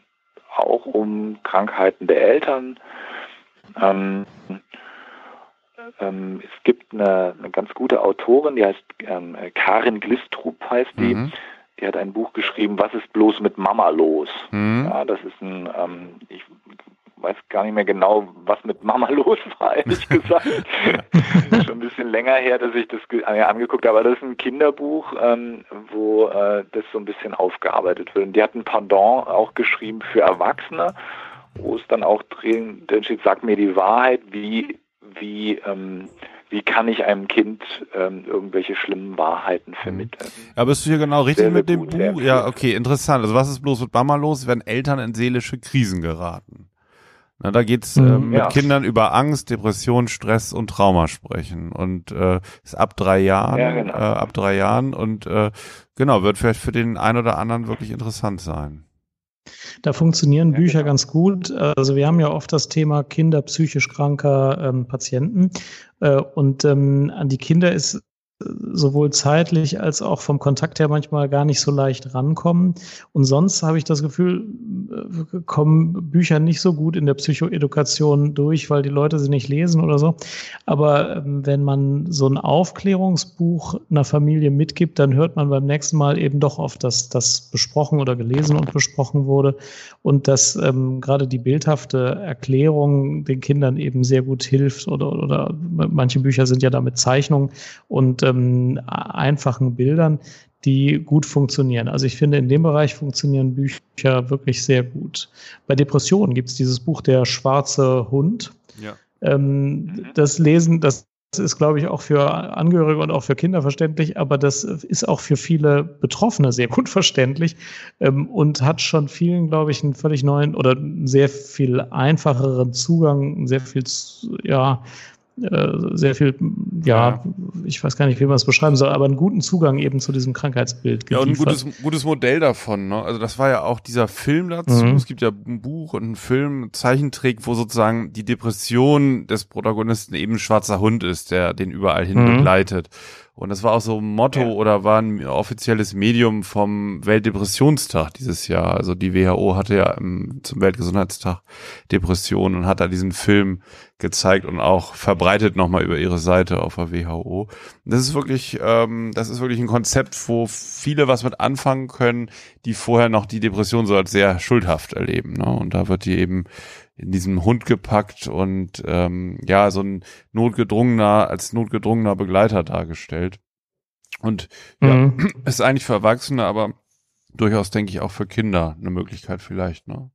auch um Krankheiten der Eltern. Ähm, ähm, es gibt eine, eine, ganz gute Autorin, die heißt ähm, Karin Glistrup heißt die. Mhm. Die hat ein Buch geschrieben, Was ist bloß mit Mama los? Mhm. Ja, das ist ein, ähm, ich weiß gar nicht mehr genau, was mit Mama los war, ehrlich gesagt. Schon ein bisschen länger her, dass ich das angeguckt habe. Aber das ist ein Kinderbuch, ähm, wo äh, das so ein bisschen aufgearbeitet wird. Und die hat ein Pendant auch geschrieben für Erwachsene, wo es dann auch drin, drin steht, sag mir die Wahrheit, wie, wie, ähm, wie kann ich einem Kind ähm, irgendwelche schlimmen Wahrheiten vermitteln. Ja, bist du hier genau richtig sehr, mit dem Buch? Ja, okay, interessant. Also was ist bloß mit Mama los, wenn Eltern in seelische Krisen geraten? Na, da geht's Mhm, äh, mit ja. Kindern über Angst, Depression, Stress und Trauma sprechen. Und äh, ist ab drei Jahren, Ja, genau. äh, ab drei Jahren und äh, genau, wird vielleicht für den einen oder anderen wirklich interessant sein. Da funktionieren Ja, Bücher genau. ganz gut. Also wir haben ja oft das Thema Kinder psychisch kranker ähm, Patienten. Äh, und ähm, an die Kinder ist sowohl zeitlich als auch vom Kontakt her manchmal gar nicht so leicht rankommen. Und sonst habe ich das Gefühl, äh, kommen Bücher nicht so gut in der Psychoedukation durch, weil die Leute sie nicht lesen oder so. Aber ähm, wenn man so ein Aufklärungsbuch einer Familie mitgibt, dann hört man beim nächsten Mal eben doch oft, dass das besprochen oder gelesen und besprochen wurde und dass ähm, gerade die bildhafte Erklärung den Kindern eben sehr gut hilft oder, oder manche Bücher sind ja da mit Zeichnungen und ähm, einfachen Bildern, die gut funktionieren. Also ich finde, in dem Bereich funktionieren Bücher wirklich sehr gut. Bei Depressionen gibt es dieses Buch Der schwarze Hund. Ja. Ähm, das Lesen, das ist, glaube ich, auch für Angehörige und auch für Kinder verständlich, aber das ist auch für viele Betroffene sehr gut verständlich ähm, und hat schon vielen, glaube ich, einen völlig neuen oder sehr viel einfacheren Zugang, sehr viel, ja, sehr viel, ja, Ja. ich weiß gar nicht, wie man es beschreiben soll, aber einen guten Zugang eben zu diesem Krankheitsbild Ja, und ein gutes, gutes Modell davon. Ne? Also das war ja auch dieser Film dazu. Mhm. Es gibt ja ein Buch und einen Film, Zeichentrick, wo sozusagen die Depression des Protagonisten eben ein schwarzer Hund ist, der den überall hin Mhm. Und das war auch so ein Motto Ja. oder war ein offizielles Medium vom Weltdepressionstag dieses Jahr. Also die WHO hatte ja ähm, zum Weltgesundheitstag Depression und hat da diesen Film gezeigt und auch verbreitet nochmal über ihre Seite auf der WHO. Das ist wirklich, ähm, das ist wirklich ein Konzept, wo viele was mit anfangen können, die vorher noch die Depression so als sehr schuldhaft erleben. Ne? Und da wird die eben in diesem Hund gepackt und ähm, ja, so ein notgedrungener, als notgedrungener Begleiter dargestellt. Und ja, Mhm. ist eigentlich für Erwachsene, aber durchaus denke ich auch für Kinder eine Möglichkeit vielleicht, ne?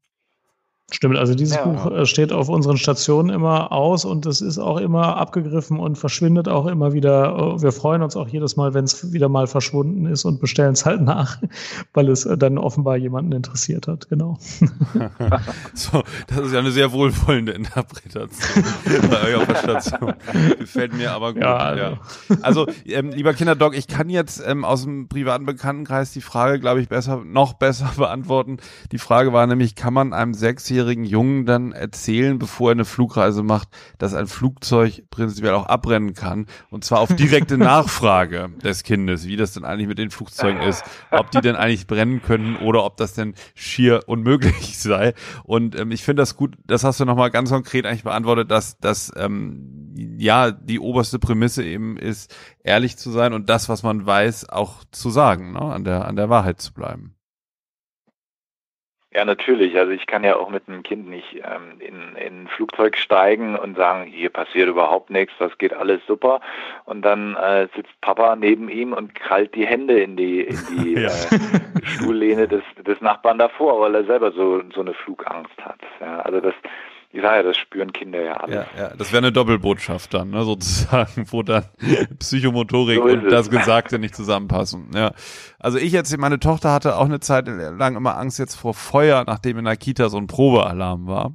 Stimmt, also dieses Ja. Buch äh, steht auf unseren Stationen immer aus und es ist auch immer abgegriffen und verschwindet auch immer wieder. Äh, Wir freuen uns auch jedes Mal, wenn es wieder mal verschwunden ist und bestellen es halt nach, weil es äh, dann offenbar jemanden interessiert hat. Genau. So, das ist ja eine sehr wohlwollende Interpretation bei euch auf der Station. Gefällt mir aber gut. Ja, Ja, also. also, ähm, lieber Kinderdoc, ich kann jetzt ähm, aus dem privaten Bekanntenkreis die Frage, glaube ich, besser, noch besser beantworten. Die Frage war nämlich, kann man einem sechsjährigen Jungen dann erzählen, bevor er eine Flugreise macht, dass ein Flugzeug prinzipiell auch abrennen kann? Und zwar auf direkte Nachfrage des Kindes, wie das denn eigentlich mit den Flugzeugen ist, ob die denn eigentlich brennen können oder ob das denn schier unmöglich sei. Und ähm, ich finde das gut, das hast du nochmal ganz konkret eigentlich beantwortet, dass, dass ähm, ja die oberste Prämisse eben ist, ehrlich zu sein und das, was man weiß, auch zu sagen, ne? an, der, an der Wahrheit zu bleiben. Ja, natürlich. Also ich kann ja auch mit einem Kind nicht ähm, in, in ein Flugzeug steigen und sagen, hier passiert überhaupt nichts, das geht alles super. Und dann äh, sitzt Papa neben ihm und krallt die Hände in die, in die Ja. äh, Stuhllehne des, des Nachbarn davor, weil er selber so, so eine Flugangst hat. Ja, also das, sage ja, das spüren Kinder ja alle. Ja, ja, das wäre eine Doppelbotschaft dann, ne, sozusagen, wo dann Psychomotorik So und das Gesagte nicht zusammenpassen. Ja. Also ich jetzt, meine Tochter hatte auch eine Zeit lang immer Angst jetzt vor Feuer, nachdem in der Kita so ein Probealarm war.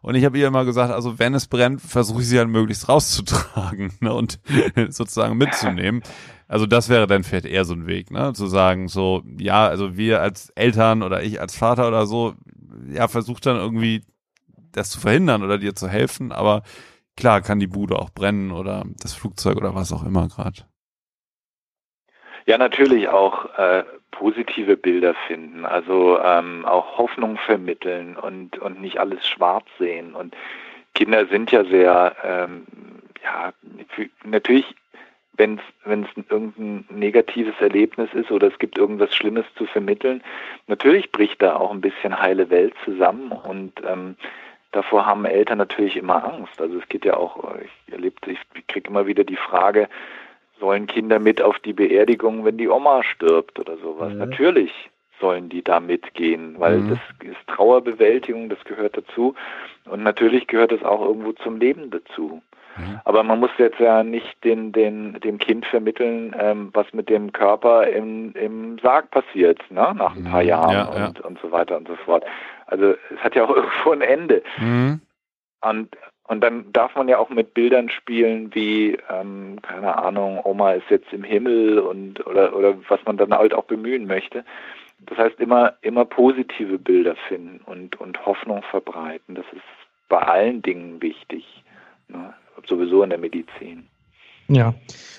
Und ich habe ihr immer gesagt, also wenn es brennt, versuche ich sie halt möglichst rauszutragen ne, und sozusagen mitzunehmen. Also das wäre dann vielleicht eher so ein Weg, ne, zu sagen, so, ja, also wir als Eltern oder ich als Vater oder so, ja, versucht dann irgendwie das zu verhindern oder dir zu helfen, aber klar kann die Bude auch brennen oder das Flugzeug oder was auch immer gerade. Ja, natürlich auch äh, positive Bilder finden, also ähm, auch Hoffnung vermitteln und, und nicht alles schwarz sehen. Und Kinder sind ja sehr, ähm, ja, natürlich, wenn es irgendein negatives Erlebnis ist oder es gibt irgendwas Schlimmes zu vermitteln, natürlich bricht da auch ein bisschen heile Welt zusammen und ähm, davor haben Eltern natürlich immer Angst. Also es geht ja auch, ich erlebe, ich kriege immer wieder die Frage, sollen Kinder mit auf die Beerdigung, wenn die Oma stirbt oder sowas? Mhm. Natürlich sollen die da mitgehen, weil Mhm. das ist Trauerbewältigung, das gehört dazu. Und natürlich gehört es auch irgendwo zum Leben dazu. Mhm. Aber man muss jetzt ja nicht den, den, dem Kind vermitteln, ähm, was mit dem Körper im, im Sarg passiert, ne? nach ein paar Mhm. Jahren Ja, ja. und, und so weiter und so fort. Also es hat ja auch irgendwo ein Ende. Mhm. Und, und dann darf man ja auch mit Bildern spielen wie, ähm, keine Ahnung, Oma ist jetzt im Himmel und oder oder was man dann halt auch bemühen möchte. Das heißt immer immer positive Bilder finden und und Hoffnung verbreiten. Das ist bei allen Dingen wichtig, ne? Sowieso in der Medizin. Ja,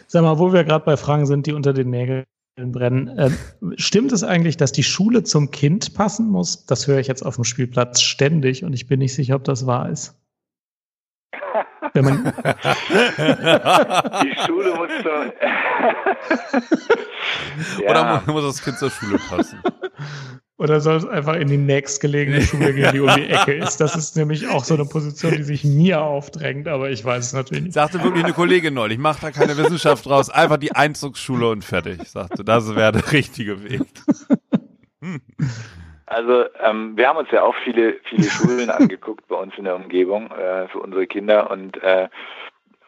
sag mal, wo wir gerade bei Fragen sind, die unter den Nägeln brennen. Äh, stimmt es eigentlich, dass die Schule zum Kind passen muss? Das höre ich jetzt auf dem Spielplatz ständig und ich bin nicht sicher, ob das wahr ist. Wenn man die Schule muss so. ja. Oder muss das Kind zur Schule passen? Oder soll es einfach in die nächstgelegene Schule gehen, die um die Ecke ist? Das ist nämlich auch so eine Position, die sich mir aufdrängt, aber ich weiß es natürlich nicht. Sagte wirklich eine Kollegin neulich, mach da keine Wissenschaft draus, einfach die Einzugsschule und fertig. Sagte, das wäre der richtige Weg. Hm. Also ähm, wir haben uns ja auch viele, viele Schulen angeguckt bei uns in der Umgebung äh, für unsere Kinder und äh,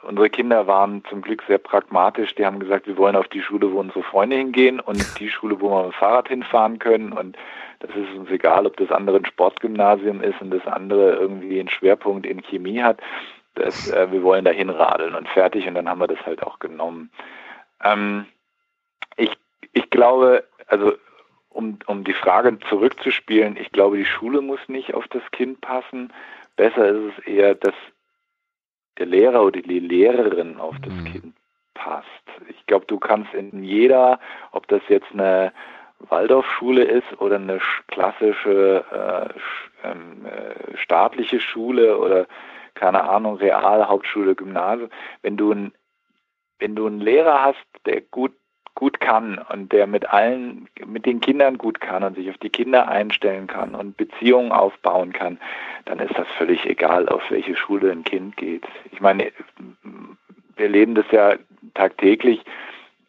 unsere Kinder waren zum Glück sehr pragmatisch. Die haben gesagt, wir wollen auf die Schule, wo unsere Freunde hingehen und die Schule, wo wir mit dem Fahrrad hinfahren können und das ist uns egal, ob das andere ein Sportgymnasium ist und das andere irgendwie einen Schwerpunkt in Chemie hat. Das, äh, wir wollen da hinradeln und fertig und dann haben wir das halt auch genommen. Ähm, ich, ich glaube, also um, um die Frage zurückzuspielen, ich glaube, die Schule muss nicht auf das Kind passen. Besser ist es eher, dass der Lehrer oder die Lehrerin auf das mhm. Kind passt. Ich glaube, du kannst in jeder, ob das jetzt eine Waldorfschule ist oder eine klassische äh, ähm, äh, staatliche Schule oder keine Ahnung, Real, Hauptschule, Gymnasium, wenn du ein, wenn du einen Lehrer hast, der gut gut kann und der mit allen, mit den Kindern gut kann und sich auf die Kinder einstellen kann und Beziehungen aufbauen kann, dann ist das völlig egal, auf welche Schule ein Kind geht. Ich meine, wir leben das ja tagtäglich.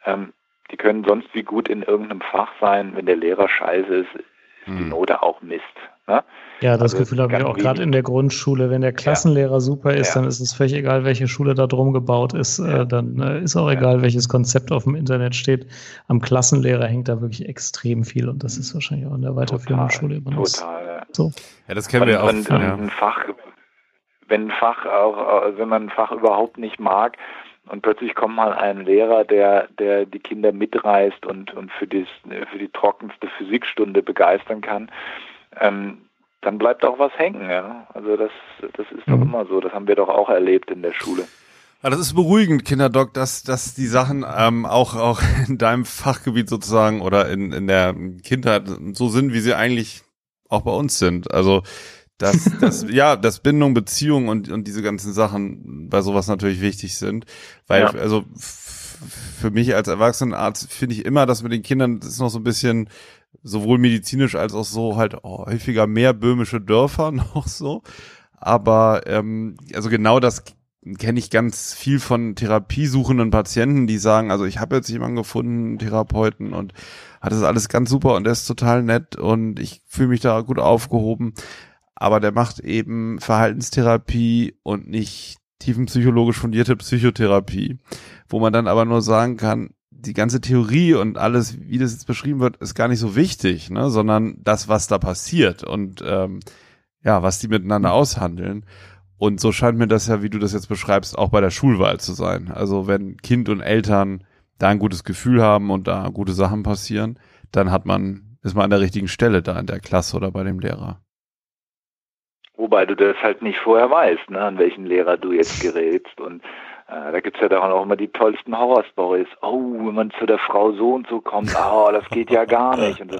Ähm, die können sonst wie gut in irgendeinem Fach sein, wenn der Lehrer scheiße ist, ist die hm. Note auch Mist. Ne? Ja, das also Gefühl habe ich auch gerade in der Grundschule. Wenn der Klassenlehrer ja. super ist, ja. dann ist es völlig egal, welche Schule da drum gebaut ist. Äh, ja. dann äh, ist auch egal, welches Konzept auf dem Internet steht. Am Klassenlehrer hängt da wirklich extrem viel und das ist wahrscheinlich auch in der weiterführenden total, Schule immer noch total, so. Ja, das kennen und, wir auch. Und, und ein Fach, wenn ein Fach auch, äh, wenn man ein Fach überhaupt nicht mag, und plötzlich kommt mal ein Lehrer, der, der die Kinder mitreißt und, und für, dies, für die trockenste Physikstunde begeistern kann, ähm, dann bleibt auch was hängen. Ja? Also das, das ist mhm. doch immer so. Das haben wir doch auch erlebt in der Schule. Ja, das ist beruhigend, Kinderdoc, dass, dass die Sachen ähm, auch, auch in deinem Fachgebiet sozusagen oder in, in der Kindheit so sind, wie sie eigentlich auch bei uns sind. Also dass, dass ja, dass Bindung, Beziehung und, und diese ganzen Sachen bei sowas natürlich wichtig sind. Weil, ja. also für mich als Erwachsenenarzt finde ich immer, dass mit den Kindern das ist noch so ein bisschen sowohl medizinisch als auch so halt oh, häufiger mehr böhmische Dörfer noch so. Aber ähm, also genau das kenne ich ganz viel von therapiesuchenden Patienten, die sagen, also ich habe jetzt jemanden gefunden, Therapeuten und hat das alles ganz super und der ist total nett und ich fühle mich da gut aufgehoben. Aber der macht eben Verhaltenstherapie und nicht tiefenpsychologisch fundierte Psychotherapie, wo man dann aber nur sagen kann, die ganze Theorie und alles, wie das jetzt beschrieben wird, ist gar nicht so wichtig, ne? sondern das, was da passiert und ähm, ja, was die miteinander aushandeln. Und so scheint mir das ja, wie du das jetzt beschreibst, auch bei der Schulwahl zu sein. Also wenn Kind und Eltern da ein gutes Gefühl haben und da gute Sachen passieren, dann hat man, ist man an der richtigen Stelle da in der Klasse oder bei dem Lehrer. Wobei du das halt nicht vorher weißt, ne, an welchen Lehrer du jetzt gerätst. Und äh, da gibt's ja dann auch immer die tollsten Horrorstories. Oh, wenn man zu der Frau so und so kommt, oh, das geht ja gar nicht. Und so.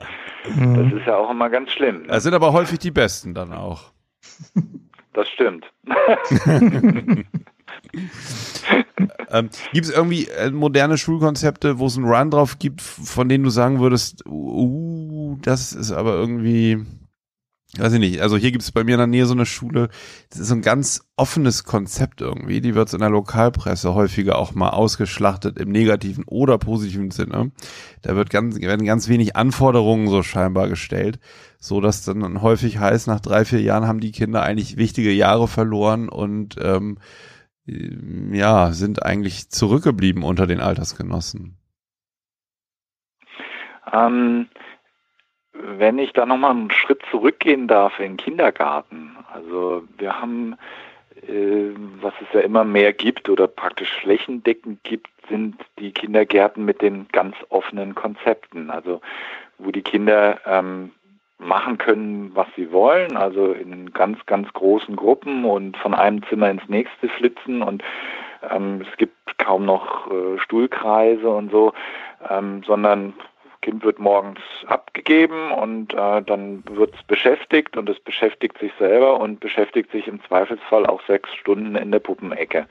Mhm. Das ist ja auch immer ganz schlimm. Ne? Das sind aber häufig die Besten dann auch. Das stimmt. ähm, gibt es irgendwie äh, moderne Schulkonzepte, wo es einen Run drauf gibt, von denen du sagen würdest, uh, das ist aber irgendwie weiß ich nicht, also hier gibt es bei mir in der Nähe so eine Schule, das ist so ein ganz offenes Konzept irgendwie, die wird in der Lokalpresse häufiger auch mal ausgeschlachtet im negativen oder positiven Sinne. Da wird ganz, werden ganz wenig Anforderungen so scheinbar gestellt, so dass dann häufig heißt, nach drei, vier Jahren haben die Kinder eigentlich wichtige Jahre verloren und ähm, ja, sind eigentlich zurückgeblieben unter den Altersgenossen. Ähm, wenn ich da nochmal einen Schritt zurückgehen darf in den Kindergarten. Also wir haben äh, was es ja immer mehr gibt oder praktisch flächendeckend gibt, sind die Kindergärten mit den ganz offenen Konzepten. Also wo die Kinder ähm, machen können, was sie wollen, also in ganz, ganz großen Gruppen und von einem Zimmer ins nächste flitzen und ähm, es gibt kaum noch äh, Stuhlkreise und so, ähm, sondern Kind wird morgens abgegeben und äh, dann wird es beschäftigt und es beschäftigt sich selber und beschäftigt sich im Zweifelsfall auch sechs Stunden in der Puppenecke,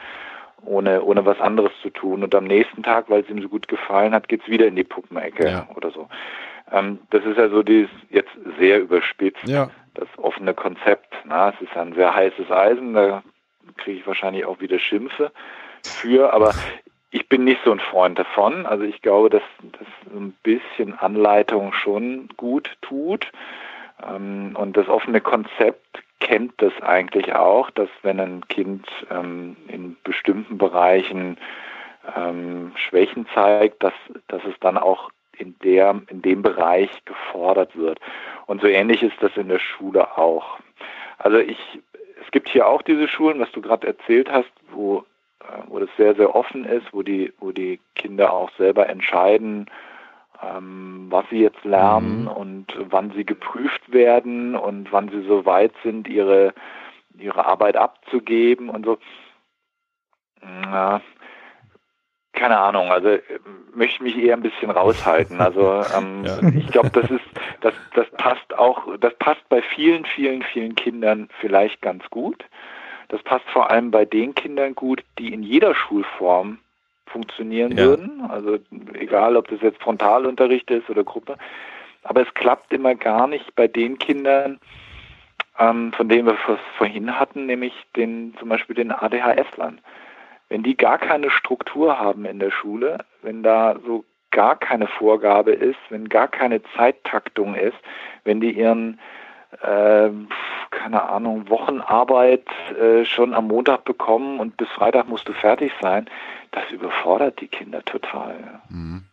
ohne, ohne was anderes zu tun. Und am nächsten Tag, weil es ihm so gut gefallen hat, geht es wieder in die Puppenecke ja. oder so. Ähm, das ist ja so dieses jetzt sehr überspitzt, ja. das offene Konzept. Na, es ist ein sehr heißes Eisen, da kriege ich wahrscheinlich auch wieder Schimpfe für, aber ich bin nicht so ein Freund davon. Also ich glaube, dass das ein bisschen Anleitung schon gut tut. Ähm, und das offene Konzept kennt das eigentlich auch, dass wenn ein Kind ähm, in bestimmten Bereichen ähm, Schwächen zeigt, dass, dass es dann auch in, der, in dem Bereich gefordert wird. Und so ähnlich ist das in der Schule auch. Also ich, es gibt hier auch diese Schulen, was du gerade erzählt hast, wo, wo das sehr, sehr offen ist, wo die, wo die Kinder auch selber entscheiden, ähm, was sie jetzt lernen mhm. und wann sie geprüft werden und wann sie so weit sind, ihre, ihre Arbeit abzugeben und so. Ja, keine Ahnung, also äh, möchte mich eher ein bisschen raushalten. Also ähm, ja. ich glaube, das ist, das, das passt auch, das passt bei vielen, vielen, vielen Kindern vielleicht ganz gut. Das passt vor allem bei den Kindern gut, die in jeder Schulform funktionieren ja. würden. Also egal, ob das jetzt Frontalunterricht ist oder Gruppe. Aber es klappt immer gar nicht bei den Kindern, ähm, von denen wir vorhin hatten, nämlich den, zum Beispiel den ADHS-Lern wenn die gar keine Struktur haben in der Schule, wenn da so gar keine Vorgabe ist, wenn gar keine Zeittaktung ist, wenn die ihren äh, keine Ahnung, Wochenarbeit äh, schon am Montag bekommen und bis Freitag musst du fertig sein, das überfordert die Kinder total. Mhm.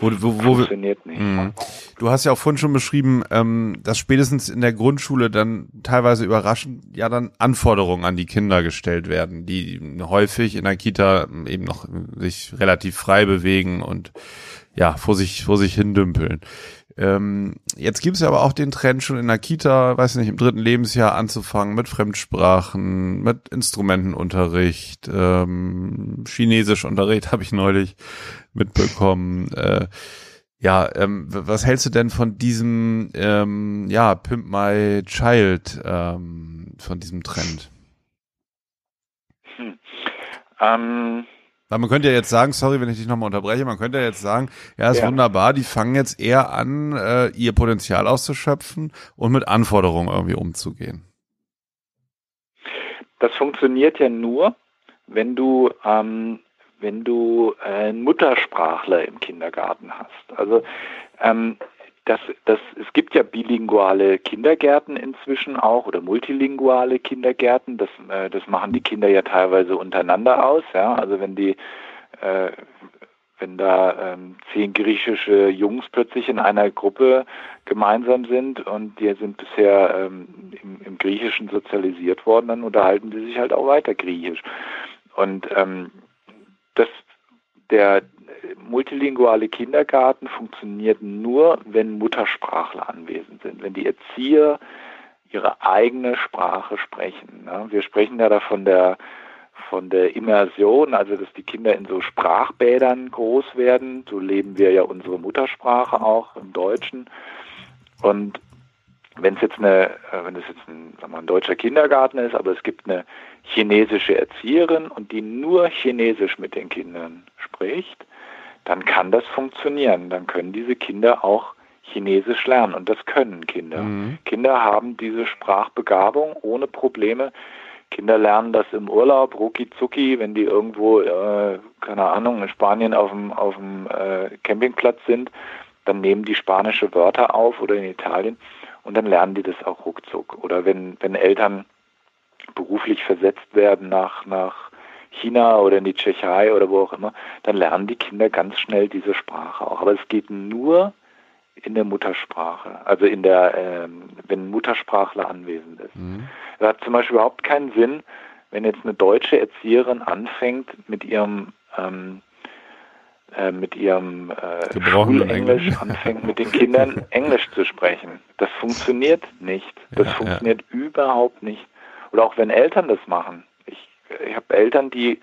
Wo, wo, wo, funktioniert nicht. Mh. Du hast ja auch vorhin schon beschrieben, ähm, dass spätestens in der Grundschule dann teilweise überraschend ja dann Anforderungen an die Kinder gestellt werden, die häufig in der Kita eben noch sich relativ frei bewegen und ja vor sich vor sich hin dümpeln. Ähm, jetzt gibt es ja aber auch den Trend schon in der Kita, weiß nicht, im dritten Lebensjahr anzufangen mit Fremdsprachen, mit Instrumentenunterricht, ähm, Chinesischunterricht habe ich neulich mitbekommen. Äh, ja, ähm, was hältst du denn von diesem, ähm, ja, Pimp My Child, ähm, von diesem Trend? Hm. Ähm, weil man könnte ja jetzt sagen, sorry, wenn ich dich nochmal unterbreche, man könnte ja jetzt sagen, ja, ist ja. wunderbar, die fangen jetzt eher an, äh, ihr Potenzial auszuschöpfen und mit Anforderungen irgendwie umzugehen. Das funktioniert ja nur, wenn du, ähm, wenn du einen Muttersprachler im Kindergarten hast. Also ähm, das, das, es gibt ja bilinguale Kindergärten inzwischen auch oder multilinguale Kindergärten. Das, äh, das machen die Kinder ja teilweise untereinander aus. Ja? Also wenn die, äh, wenn da ähm, zehn griechische Jungs plötzlich in einer Gruppe gemeinsam sind und die sind bisher ähm, im, im Griechischen sozialisiert worden, dann unterhalten die sich halt auch weiter Griechisch. Und ähm, das, der, multilinguale Kindergarten funktioniert nur, wenn Muttersprachler anwesend sind, wenn die Erzieher ihre eigene Sprache sprechen. Ne? Wir sprechen ja da von der von der Immersion, also dass die Kinder in so Sprachbädern groß werden. So leben wir ja unsere Muttersprache auch im Deutschen. Und wenn es jetzt eine, äh, wenn es jetzt ein, wir, ein deutscher Kindergarten ist, aber es gibt eine chinesische Erzieherin und die nur Chinesisch mit den Kindern spricht, dann kann das funktionieren. Dann können diese Kinder auch Chinesisch lernen. Und das können Kinder. Mhm. Kinder haben diese Sprachbegabung ohne Probleme. Kinder lernen das im Urlaub, rucki zucki, wenn die irgendwo, äh, keine Ahnung, in Spanien auf dem, auf dem äh, Campingplatz sind, dann nehmen die spanische Wörter auf oder in Italien und dann lernen die das auch ruckzuck. Oder wenn, wenn Eltern beruflich versetzt werden nach, nach China oder in die Tschechei oder wo auch immer, dann lernen die Kinder ganz schnell diese Sprache auch. Aber es geht nur in der Muttersprache, also in der, ähm, wenn ein Muttersprachler anwesend ist. Mhm. Es hat zum Beispiel überhaupt keinen Sinn, wenn jetzt eine deutsche Erzieherin anfängt mit ihrem ähm, äh, mit ihrem äh, Schulenglisch anfängt, mit den Kindern Englisch zu sprechen. Das funktioniert nicht. Das ja, funktioniert ja. überhaupt nicht. Oder auch wenn Eltern das machen. Ich, habe Eltern, die,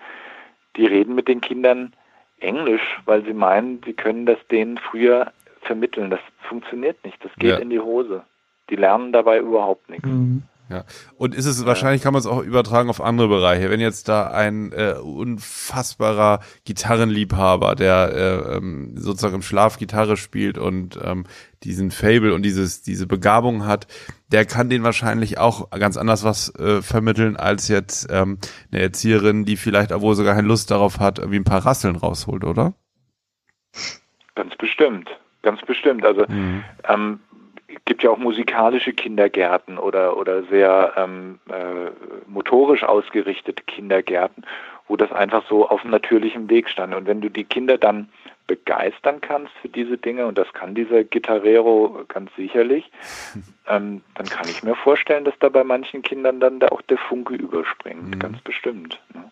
die reden mit den Kindern Englisch, weil sie meinen, sie können das denen früher vermitteln. Das funktioniert nicht. Das geht ja. in die Hose. Die lernen dabei überhaupt nichts. Mhm. Ja. Und ist es, wahrscheinlich kann man es auch übertragen auf andere Bereiche. Wenn jetzt da ein äh, unfassbarer Gitarrenliebhaber, der äh, ähm, sozusagen im Schlaf Gitarre spielt und ähm, diesen Fable und dieses, diese Begabung hat, der kann den wahrscheinlich auch ganz anders was äh, vermitteln als jetzt ähm, eine Erzieherin, die vielleicht, obwohl sogar keine Lust darauf hat, irgendwie ein paar Rasseln rausholt, oder? Ganz bestimmt, ganz bestimmt. Also mhm. ähm, gibt ja auch musikalische Kindergärten oder, oder sehr ähm, äh, motorisch ausgerichtete Kindergärten, wo das einfach so auf natürlichem Weg stand. Und wenn du die Kinder dann begeistern kannst für diese Dinge, und das kann dieser Gitarrero ganz sicherlich, ähm, dann kann ich mir vorstellen, dass da bei manchen Kindern dann da auch der Funke überspringt, mhm. ganz bestimmt. Ne?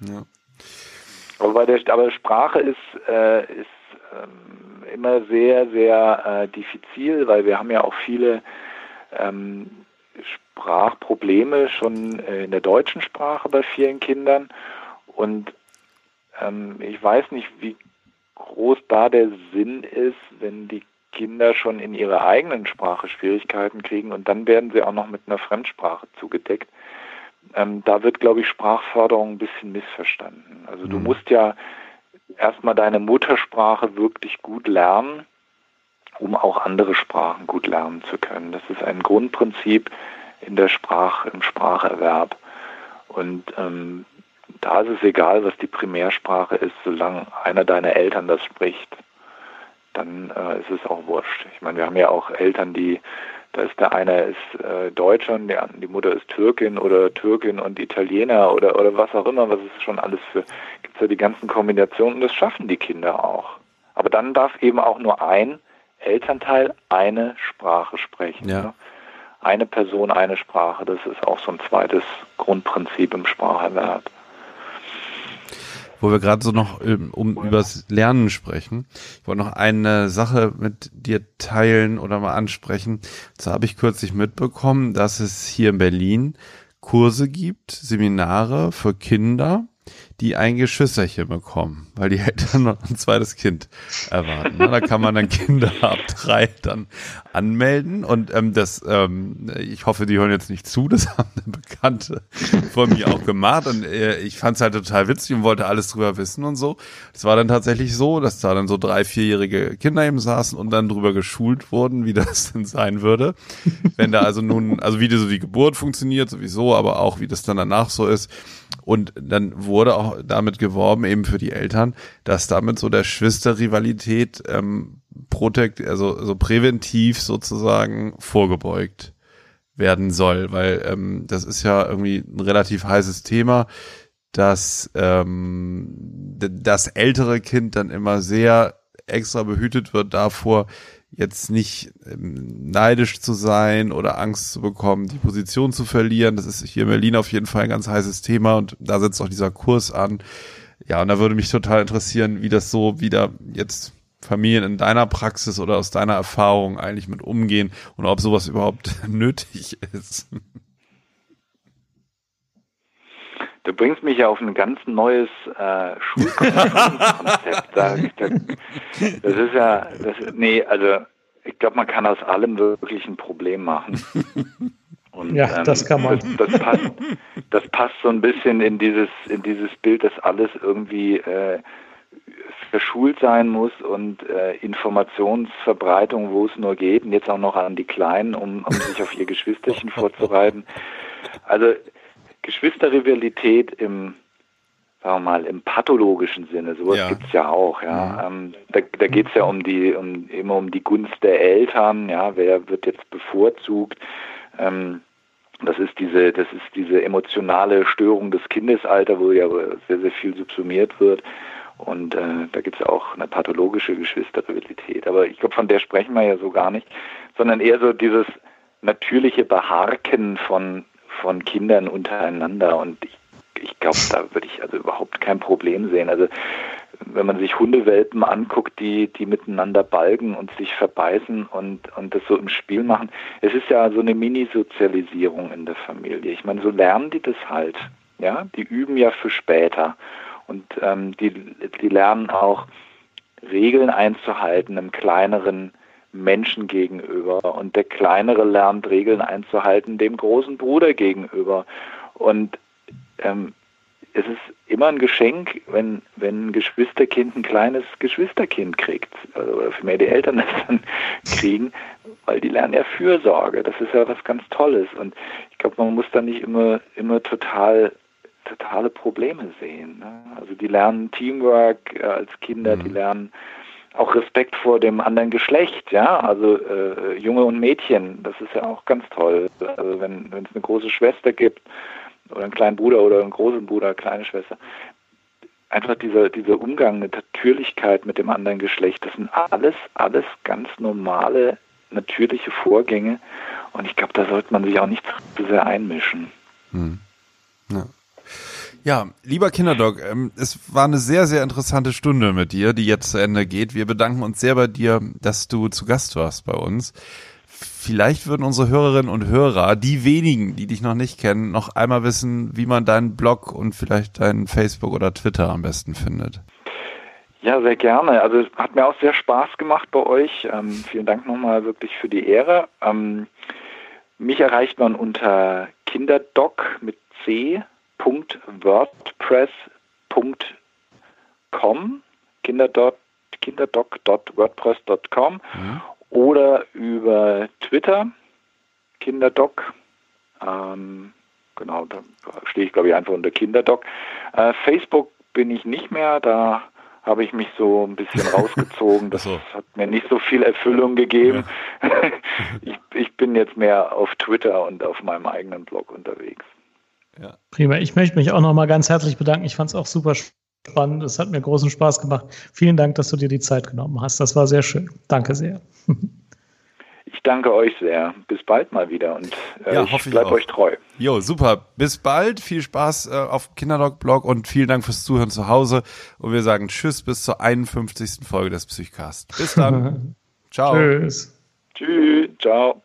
Ja. Aber, bei der, aber Sprache ist, äh, ist ähm, immer sehr, sehr äh, diffizil, weil wir haben ja auch viele ähm, Sprachprobleme schon äh, in der deutschen Sprache bei vielen Kindern. Und ähm, ich weiß nicht, wie groß da der Sinn ist, wenn die Kinder schon in ihrer eigenen Sprache Schwierigkeiten kriegen und dann werden sie auch noch mit einer Fremdsprache zugedeckt. Ähm, da wird, glaube ich, Sprachförderung ein bisschen missverstanden. Also du mhm. musst ja erstmal deine Muttersprache wirklich gut lernen, um auch andere Sprachen gut lernen zu können. Das ist ein Grundprinzip in der Sprache, im Spracherwerb. Und ähm, da ist es egal, was die Primärsprache ist, solange einer deiner Eltern das spricht, dann äh, ist es auch wurscht. Ich meine, wir haben ja auch Eltern, die da ist der eine ist äh, Deutscher und der, die Mutter ist Türkin oder Türkin und Italiener oder, oder was auch immer, was es schon alles für, gibt es ja die ganzen Kombinationen und das schaffen die Kinder auch. Aber dann darf eben auch nur ein Elternteil eine Sprache sprechen. Ja. Ne? Eine Person, eine Sprache, das ist auch so ein zweites Grundprinzip im Spracherwerb wo wir gerade so noch ähm, um übers Lernen sprechen. Ich wollte noch eine Sache mit dir teilen oder mal ansprechen. Da habe ich kürzlich mitbekommen, dass es hier in Berlin Kurse gibt, Seminare für Kinder, die ein Geschwisterchen bekommen, weil die Eltern noch ein zweites Kind erwarten. Da kann man dann Kinder ab drei dann anmelden und ähm, das, ähm, ich hoffe, die hören jetzt nicht zu, das haben eine Bekannte von mir auch gemacht und äh, ich fand es halt total witzig und wollte alles drüber wissen und so. Es war dann tatsächlich so, dass da dann so drei, vierjährige Kinder eben saßen und dann drüber geschult wurden, wie das denn sein würde. Wenn da also nun, also wie so die Geburt funktioniert sowieso, aber auch wie das dann danach so ist. Und dann wurde auch damit geworben, eben für die Eltern, dass damit so der Schwesterrivalität ähm, protekt, also so präventiv sozusagen vorgebeugt werden soll, weil ähm, das ist ja irgendwie ein relativ heißes Thema, dass ähm, das ältere Kind dann immer sehr extra behütet wird davor, jetzt nicht ähm, neidisch zu sein oder Angst zu bekommen, die Position zu verlieren. Das ist hier in Berlin auf jeden Fall ein ganz heißes Thema und da setzt auch dieser Kurs an. Ja, und da würde mich total interessieren, wie das so wieder jetzt Familien in deiner Praxis oder aus deiner Erfahrung eigentlich mit umgehen und ob sowas überhaupt nötig ist. Du bringst mich ja auf ein ganz neues äh, Schulkonzept. das ist ja, das, nee, also ich glaube, man kann aus allem wirklich ein Problem machen. Und, ja, ähm, das kann man. Das, das, passt, das passt so ein bisschen in dieses, in dieses Bild, dass alles irgendwie äh, verschult sein muss und äh, Informationsverbreitung, wo es nur geht, und jetzt auch noch an die Kleinen, um, um sich auf ihr Geschwisterchen vorzureiten. Also Geschwisterrivalität im, sagen wir mal, im pathologischen Sinne, sowas ja. es ja auch, ja. Mhm. Ähm, da da geht es ja um die, um, immer um die Gunst der Eltern, ja, wer wird jetzt bevorzugt. Ähm, das ist diese, das ist diese emotionale Störung des Kindesalters, wo ja sehr, sehr viel subsumiert wird. Und äh, da gibt es ja auch eine pathologische Geschwisterrivalität. Aber ich glaube, von der sprechen wir ja so gar nicht, sondern eher so dieses natürliche Beharken von von Kindern untereinander. Und ich ich glaube, da würde ich also überhaupt kein Problem sehen. Also wenn man sich Hundewelpen anguckt, die, die miteinander balgen und sich verbeißen und, und das so im Spiel machen, es ist ja so eine Mini-Sozialisierung in der Familie. Ich meine, so lernen die das halt. Ja, die üben ja für später. Und ähm, die, die lernen auch Regeln einzuhalten im kleineren Menschen gegenüber. Und der Kleinere lernt Regeln einzuhalten dem großen Bruder gegenüber. Und ähm, es ist immer ein Geschenk, wenn, wenn ein Geschwisterkind ein kleines Geschwisterkind kriegt. Also, oder vielmehr die Eltern das dann kriegen, weil die lernen ja Fürsorge. Das ist ja was ganz Tolles. Und ich glaube, man muss da nicht immer, immer total totale Probleme sehen. Ne? Also die lernen Teamwork äh, als Kinder, mhm. die lernen auch Respekt vor dem anderen Geschlecht, ja, also äh, Junge und Mädchen, das ist ja auch ganz toll. Also wenn es eine große Schwester gibt oder einen kleinen Bruder oder einen großen Bruder, kleine Schwester, einfach dieser dieser Umgang mit Natürlichkeit mit dem anderen Geschlecht, das sind alles alles ganz normale natürliche Vorgänge und ich glaube, da sollte man sich auch nicht zu sehr einmischen. Hm. Ja. Ja, lieber Kinderdog, ähm, es war eine sehr, sehr interessante Stunde mit dir, die jetzt zu Ende geht. Wir bedanken uns sehr bei dir, dass du zu Gast warst bei uns. Vielleicht würden unsere Hörerinnen und Hörer, die wenigen, die dich noch nicht kennen, noch einmal wissen, wie man deinen Blog und vielleicht deinen Facebook oder Twitter am besten findet. Ja, sehr gerne. Also es hat mir auch sehr Spaß gemacht bei euch. Ähm, vielen Dank nochmal wirklich für die Ehre. Ähm, mich erreicht man unter Kinderdoc mit C www.wordpress.com, kinderdoc.wordpress.com mhm. oder über Twitter, Kinderdoc. Ähm, genau, da stehe ich glaube ich einfach unter Kinderdoc. Äh, Facebook bin ich nicht mehr, da habe ich mich so ein bisschen rausgezogen. Das so. hat mir nicht so viel Erfüllung gegeben. Ja. ich, ich bin jetzt mehr auf Twitter und auf meinem eigenen Blog unterwegs. Ja. Prima. Ich möchte mich auch nochmal ganz herzlich bedanken. Ich fand es auch super spannend. Es hat mir großen Spaß gemacht. Vielen Dank, dass du dir die Zeit genommen hast. Das war sehr schön. Danke sehr. Ich danke euch sehr. Bis bald mal wieder und äh, ja, ich bleibe euch treu. Jo, super. Bis bald. Viel Spaß äh, auf Kinderdog-Blog und vielen Dank fürs Zuhören zu Hause. Und wir sagen Tschüss bis zur 51. Folge des Psychcast. Bis dann. Ciao. Tschüss. Tschüss. Ciao.